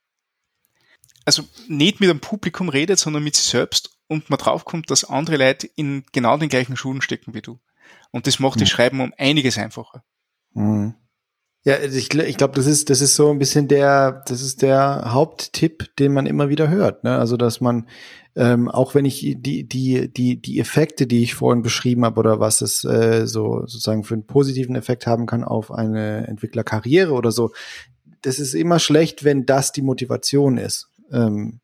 also nicht mit einem Publikum redet, sondern mit sich selbst und man draufkommt, dass andere Leute in genau den gleichen Schuhen stecken wie du. Und das macht mhm. das Schreiben um einiges einfacher. Mhm. Ja, also ich, ich glaube, das ist, das ist so ein bisschen der, das ist der Haupttipp, den man immer wieder hört. Ne? Also, dass man, ähm, auch wenn ich die, die, die, die Effekte, die ich vorhin beschrieben habe, oder was es äh, so sozusagen für einen positiven Effekt haben kann auf eine Entwicklerkarriere oder so, das ist immer schlecht, wenn das die Motivation ist. Ähm,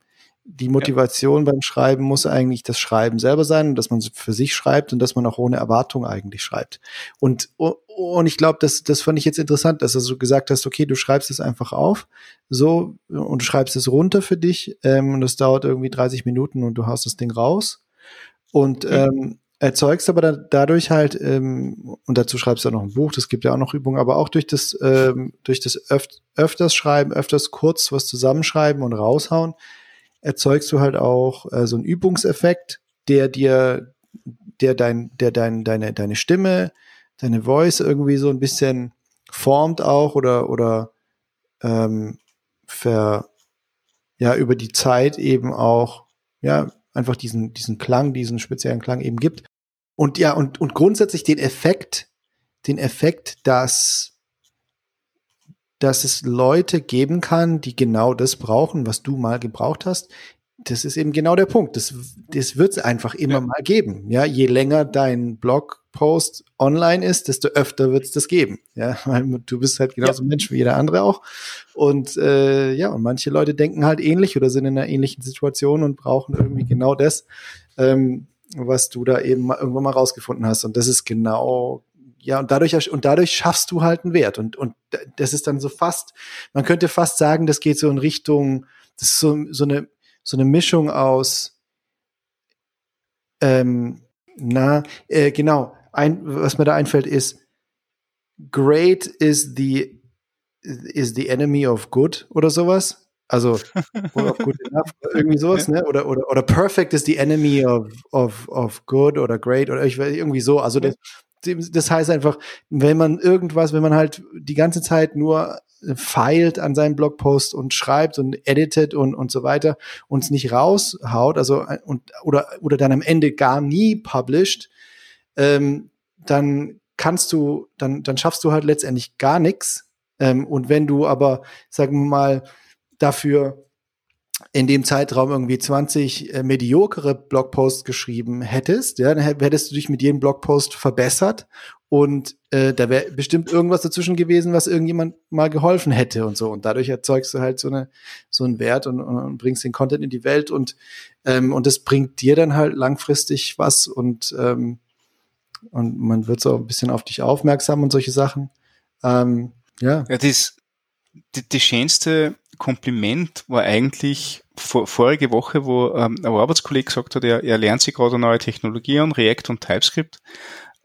die Motivation ja. beim Schreiben muss eigentlich das Schreiben selber sein, dass man für sich schreibt und dass man auch ohne Erwartung eigentlich schreibt. Und, und ich glaube, das, das fand ich jetzt interessant, dass du so gesagt hast, okay, du schreibst es einfach auf, so, und du schreibst es runter für dich, ähm, und das dauert irgendwie 30 Minuten und du haust das Ding raus. Und, ähm, erzeugst aber da, dadurch halt, ähm, und dazu schreibst du auch noch ein Buch, das gibt ja auch noch Übungen, aber auch durch das, ähm, durch das öf öfters schreiben, öfters kurz was zusammenschreiben und raushauen, erzeugst du halt auch äh, so einen Übungseffekt, der dir, der dein, der dein, deine, deine Stimme, deine Voice irgendwie so ein bisschen formt auch oder, oder ähm, ver, ja, über die Zeit eben auch, ja, einfach diesen, diesen Klang, diesen speziellen Klang eben gibt. Und ja, und, und grundsätzlich den Effekt, den Effekt, dass dass es Leute geben kann, die genau das brauchen, was du mal gebraucht hast. Das ist eben genau der Punkt. Das, das wird es einfach immer ja. mal geben. Ja, je länger dein Blogpost online ist, desto öfter wird es das geben. Ja, weil du bist halt genauso ja. ein Mensch wie jeder andere auch. Und äh, ja, und manche Leute denken halt ähnlich oder sind in einer ähnlichen Situation und brauchen irgendwie genau das, ähm, was du da eben mal, irgendwann mal rausgefunden hast. Und das ist genau ja, und dadurch, und dadurch schaffst du halt einen Wert. Und, und das ist dann so fast, man könnte fast sagen, das geht so in Richtung, das ist so, so eine, so eine Mischung aus, ähm, na, äh, genau, ein, was mir da einfällt ist, great is the, is the enemy of good oder sowas. Also good enough, irgendwie sowas, ne? Oder, oder, oder perfect is the enemy of, of, of good oder great oder ich, irgendwie so. Also das, das heißt einfach, wenn man irgendwas, wenn man halt die ganze Zeit nur feilt an seinem Blogpost und schreibt und editet und, und so weiter und es nicht raushaut, also und oder oder dann am Ende gar nie published, ähm, dann kannst du, dann, dann schaffst du halt letztendlich gar nichts. Ähm, und wenn du aber, sagen wir mal, dafür in dem Zeitraum irgendwie 20 äh, mediokere Blogposts geschrieben hättest, ja, dann hättest du dich mit jedem Blogpost verbessert und äh, da wäre bestimmt irgendwas dazwischen gewesen, was irgendjemand mal geholfen hätte und so. Und dadurch erzeugst du halt so eine so einen Wert und, und bringst den Content in die Welt und ähm, und das bringt dir dann halt langfristig was und ähm, und man wird so ein bisschen auf dich aufmerksam und solche Sachen. Ähm, ja. Ja, das, die, die schönste Kompliment war eigentlich vor, vorige Woche, wo ähm, ein Arbeitskollege gesagt hat, er, er lernt sich gerade neue Technologien, React und TypeScript.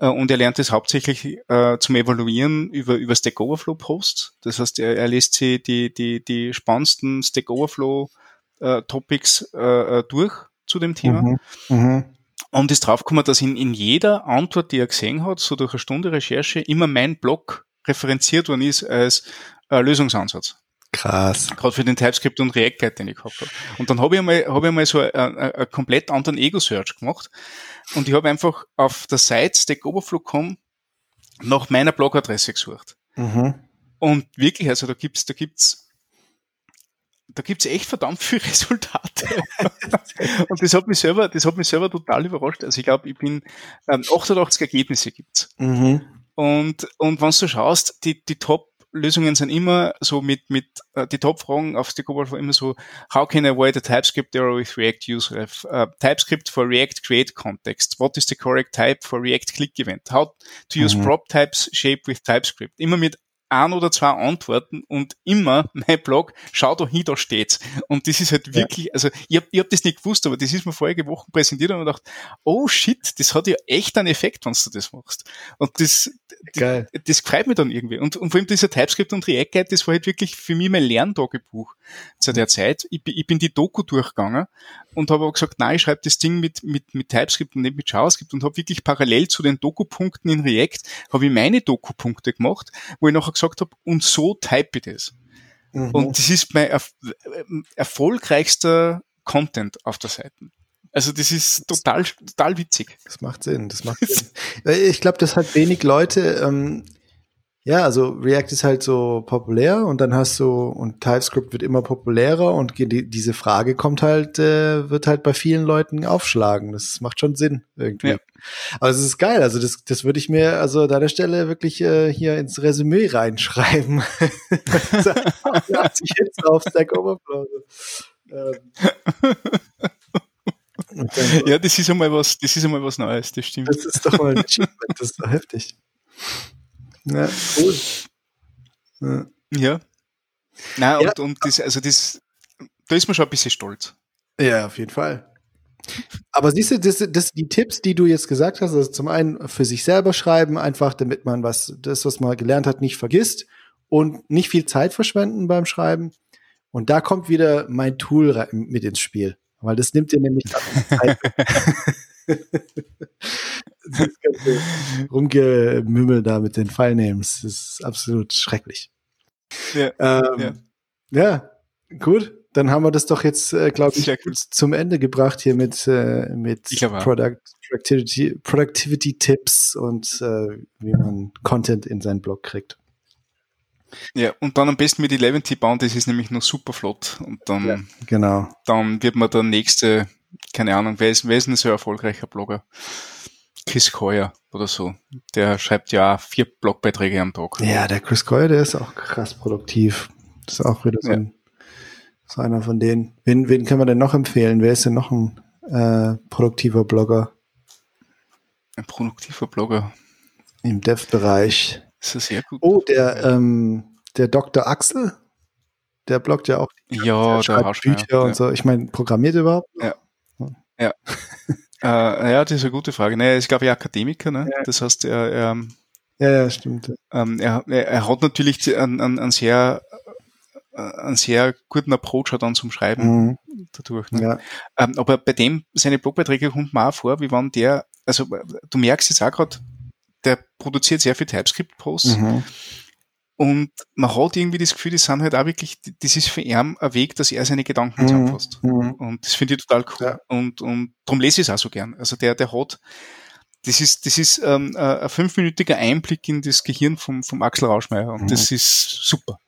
Äh, und er lernt es hauptsächlich äh, zum Evaluieren über, über Stack Overflow Posts. Das heißt, er, er lässt sich die, die, die spannendsten Stack Overflow äh, Topics äh, äh durch zu dem Thema. Mhm. Mhm. Und ist draufgekommen, dass in, in jeder Antwort, die er gesehen hat, so durch eine Stunde Recherche, immer mein Blog referenziert worden ist als äh, Lösungsansatz. Krass. Gerade für den TypeScript und React Guide, den ich gehabt habe. Und dann habe ich einmal, habe ich einmal so einen komplett anderen Ego-Search gemacht. Und ich habe einfach auf der Seite Stack Overflow.com nach meiner Blogadresse gesucht. Mhm. Und wirklich, also da gibt's, da gibt's, da gibt's echt verdammt viele Resultate. und das hat mich selber, das hat mich selber total überrascht. Also ich glaube, ich bin, ähm, 88 Ergebnisse gibt's. Mhm. Und, und wenn du schaust, die, die Top Lösungen sind immer so mit, mit uh, die Top-Fragen auf Stack Overflow immer so, how can I avoid a TypeScript error with React useref? Uh, TypeScript for React create context. What is the correct type for React click event? How to use mhm. prop types shape with TypeScript? Immer mit ein oder zwei Antworten und immer mein Blog, schau da hin, da steht's. Und das ist halt wirklich, ja. also ich habe ich hab das nicht gewusst, aber das ist mir vorige Wochen präsentiert und ich gedacht, oh shit, das hat ja echt einen Effekt, wenn du das machst. Und das, das, das freut mich dann irgendwie. Und, und vor allem dieser TypeScript und React Guide, das war halt wirklich für mich mein Lerntagebuch zu der Zeit. Ich, ich bin die Doku durchgegangen und habe aber gesagt, nein, ich schreibe das Ding mit, mit, mit TypeScript und nicht mit JavaScript und habe wirklich parallel zu den Doku-Punkten in React, habe ich meine Doku-Punkte gemacht, wo ich nachher gesagt habe, und so type ich das. Mhm. Und das ist mein erf erfolgreichster Content auf der Seite. Also das ist total, total witzig. Das macht Sinn, das macht Sinn. ich glaube, das hat wenig Leute ähm, ja, also React ist halt so populär und dann hast du, und TypeScript wird immer populärer und die, diese Frage kommt halt, äh, wird halt bei vielen Leuten aufschlagen. Das macht schon Sinn irgendwie. Ja. Aber es ist geil, also das, das würde ich mir also an deiner Stelle wirklich äh, hier ins Resümee reinschreiben. 80 Hits auf Stack Overflow. Ähm. ja, das ist einmal was, das ist einmal was Neues, das stimmt. Das ist doch mal ein Achievement, das ist doch heftig. Ja, cool. Ja. ja. Na, ja. und, und das, also das, da ist man schon ein bisschen stolz. Ja, auf jeden Fall. Aber siehst du, das, das, die Tipps, die du jetzt gesagt hast, also zum einen für sich selber schreiben, einfach damit man was, das, was man gelernt hat, nicht vergisst und nicht viel Zeit verschwenden beim Schreiben. Und da kommt wieder mein Tool mit ins Spiel, weil das nimmt dir nämlich Zeit. das ganze Rumgemümmel da mit den Filenames, das ist absolut schrecklich. Ja, ähm, ja. ja, gut. Dann haben wir das doch jetzt, äh, glaube ich, cool. zum Ende gebracht hier mit, äh, mit Product, Productivity, Productivity Tipps und äh, wie man Content in seinen Blog kriegt. Ja, und dann am besten mit 11 bauen, das ist nämlich nur super flott. Und dann, ja, genau. dann wird man der nächste, keine Ahnung, wer ist, wer ist ein so erfolgreicher Blogger? Chris Coyer oder so. Der schreibt ja vier Blogbeiträge am Tag. Ja, der Chris Coyer, der ist auch krass produktiv. Das ist auch wieder so, ein, so einer von denen. Wen, wen können wir denn noch empfehlen? Wer ist denn noch ein äh, produktiver Blogger? Ein produktiver Blogger. Im Dev-Bereich. Das ist sehr gut. Oh, der, ähm, der Dr. Axel, der bloggt ja auch. Ja, der schreibt Bücher ja. und so. Ich meine, programmiert überhaupt? Ja. Ja. Äh, ja, das ist eine gute Frage. Naja, er ist, glaube ich, Akademiker, ne? Ja. Das heißt, er, er ja, ja, stimmt. Ähm, er, er hat natürlich einen, einen, einen sehr einen sehr guten Approach dann zum Schreiben mhm. dadurch. Ne? Ja. Ähm, aber bei dem, seine Blogbeiträge kommt mir auch vor, wie wann der, also du merkst jetzt auch gerade, der produziert sehr viel TypeScript-Posts mhm. Und man hat irgendwie das Gefühl, das sind halt auch wirklich, das ist für ihn ein Weg, dass er seine Gedanken mhm. zusammenfasst. Mhm. Und das finde ich total cool. Ja. Und, und darum lese ich es auch so gern. Also der, der hat, das ist, das ist ähm, ein fünfminütiger Einblick in das Gehirn vom, vom Axel Rauschmeier. Und mhm. das ist super.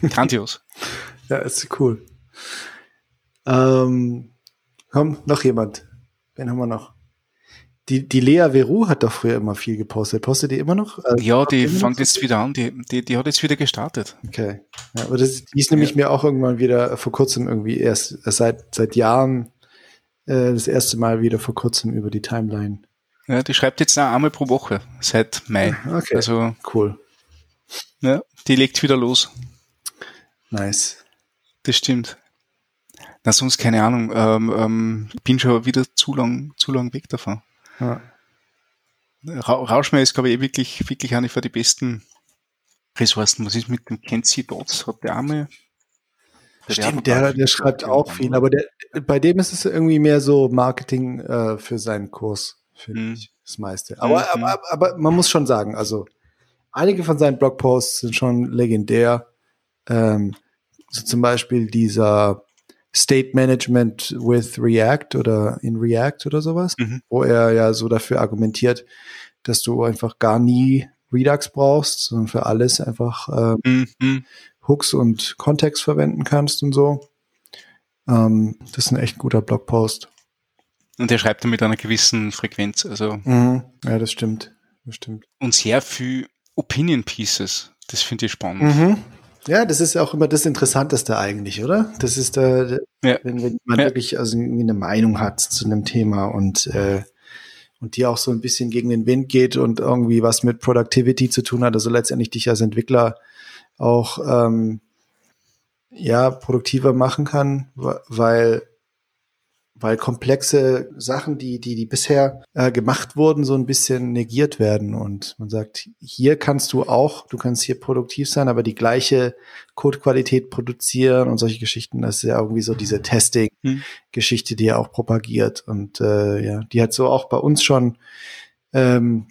Grandios. ja, ist cool. Ähm, komm, noch jemand. Wen haben wir noch? Die, die Lea Veru hat doch früher immer viel gepostet. Postet die immer noch? Also ja, die fängt jetzt wieder an. Die, die, die hat jetzt wieder gestartet. Okay. Ja, aber das, die ist nämlich ja. mir auch irgendwann wieder vor kurzem irgendwie erst seit, seit Jahren äh, das erste Mal wieder vor kurzem über die Timeline. Ja, die schreibt jetzt auch einmal pro Woche seit Mai. Okay. Also cool. Ja, die legt wieder los. Nice. Das stimmt. Na, sonst keine Ahnung. Ähm, ähm, bin schon wieder zu lang, zu lang weg davon. Ja. Rauschmeier ist, glaube ich, eh wirklich, wirklich eine von den besten Ressourcen. Was ist mit dem Kenzie Dots? Hat der Arme? Der Stimmt, der, der schreibt auch viel, aber der, bei dem ist es irgendwie mehr so Marketing äh, für seinen Kurs, finde hm. ich, das meiste. Aber, mhm. aber, aber man muss schon sagen, also einige von seinen Blogposts sind schon legendär. Ähm, so zum Beispiel dieser State Management with React oder in React oder sowas, mhm. wo er ja so dafür argumentiert, dass du einfach gar nie Redux brauchst, sondern für alles einfach ähm, mhm. Hooks und Kontext verwenden kannst und so. Ähm, das ist ein echt guter Blogpost. Und er schreibt mit einer gewissen Frequenz, also. Mhm. Ja, das stimmt. Das stimmt. Und sehr viel Opinion Pieces. Das finde ich spannend. Mhm. Ja, das ist auch immer das Interessanteste eigentlich, oder? Das ist da, ja. wenn, wenn man ja. wirklich also irgendwie eine Meinung hat zu einem Thema und äh, und die auch so ein bisschen gegen den Wind geht und irgendwie was mit Productivity zu tun hat, also letztendlich dich als Entwickler auch ähm, ja produktiver machen kann, weil weil komplexe Sachen, die, die, die bisher äh, gemacht wurden, so ein bisschen negiert werden. Und man sagt, hier kannst du auch, du kannst hier produktiv sein, aber die gleiche Codequalität produzieren und solche Geschichten. Das ist ja irgendwie so diese Testing-Geschichte, die er auch propagiert. Und äh, ja, die hat so auch bei uns schon, ähm,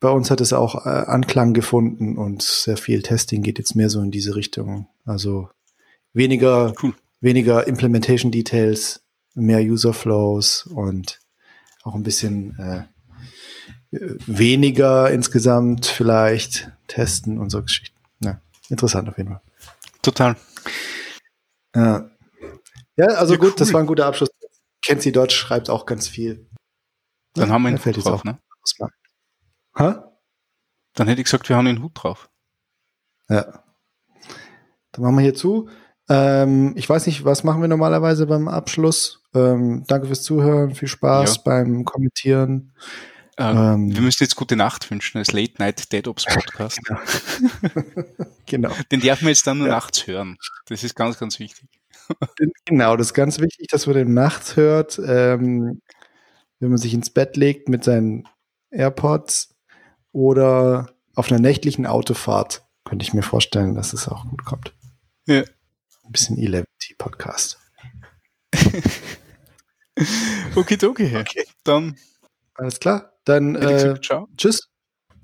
bei uns hat es auch äh, Anklang gefunden und sehr viel Testing geht jetzt mehr so in diese Richtung. Also weniger, cool. weniger Implementation Details, mehr User Flows und auch ein bisschen äh, weniger insgesamt vielleicht testen und so Geschichten. Ja, interessant auf jeden Fall. Total. Ja, ja also ja, gut, cool. das war ein guter Abschluss. Kenzie Dodge schreibt auch ganz viel. Dann ja, haben wir einen Hut drauf, ne? Ha? Dann hätte ich gesagt, wir haben einen Hut drauf. Ja. Dann machen wir hier zu. Ähm, ich weiß nicht, was machen wir normalerweise beim Abschluss? Ähm, danke fürs Zuhören, viel Spaß ja. beim Kommentieren. Ähm, ähm, wir müssen jetzt gute Nacht wünschen als Late Night Dead Ops Podcast. genau. genau. Den darf man jetzt dann nur ja. nachts hören. Das ist ganz, ganz wichtig. genau, das ist ganz wichtig, dass man den nachts hört, ähm, wenn man sich ins Bett legt mit seinen AirPods oder auf einer nächtlichen Autofahrt. Könnte ich mir vorstellen, dass es auch gut kommt. Ja ein bisschen E-Levity Podcast. Okidoki. Okay. Dann. Alles klar. Dann äh, tschüss.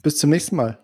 Bis zum nächsten Mal.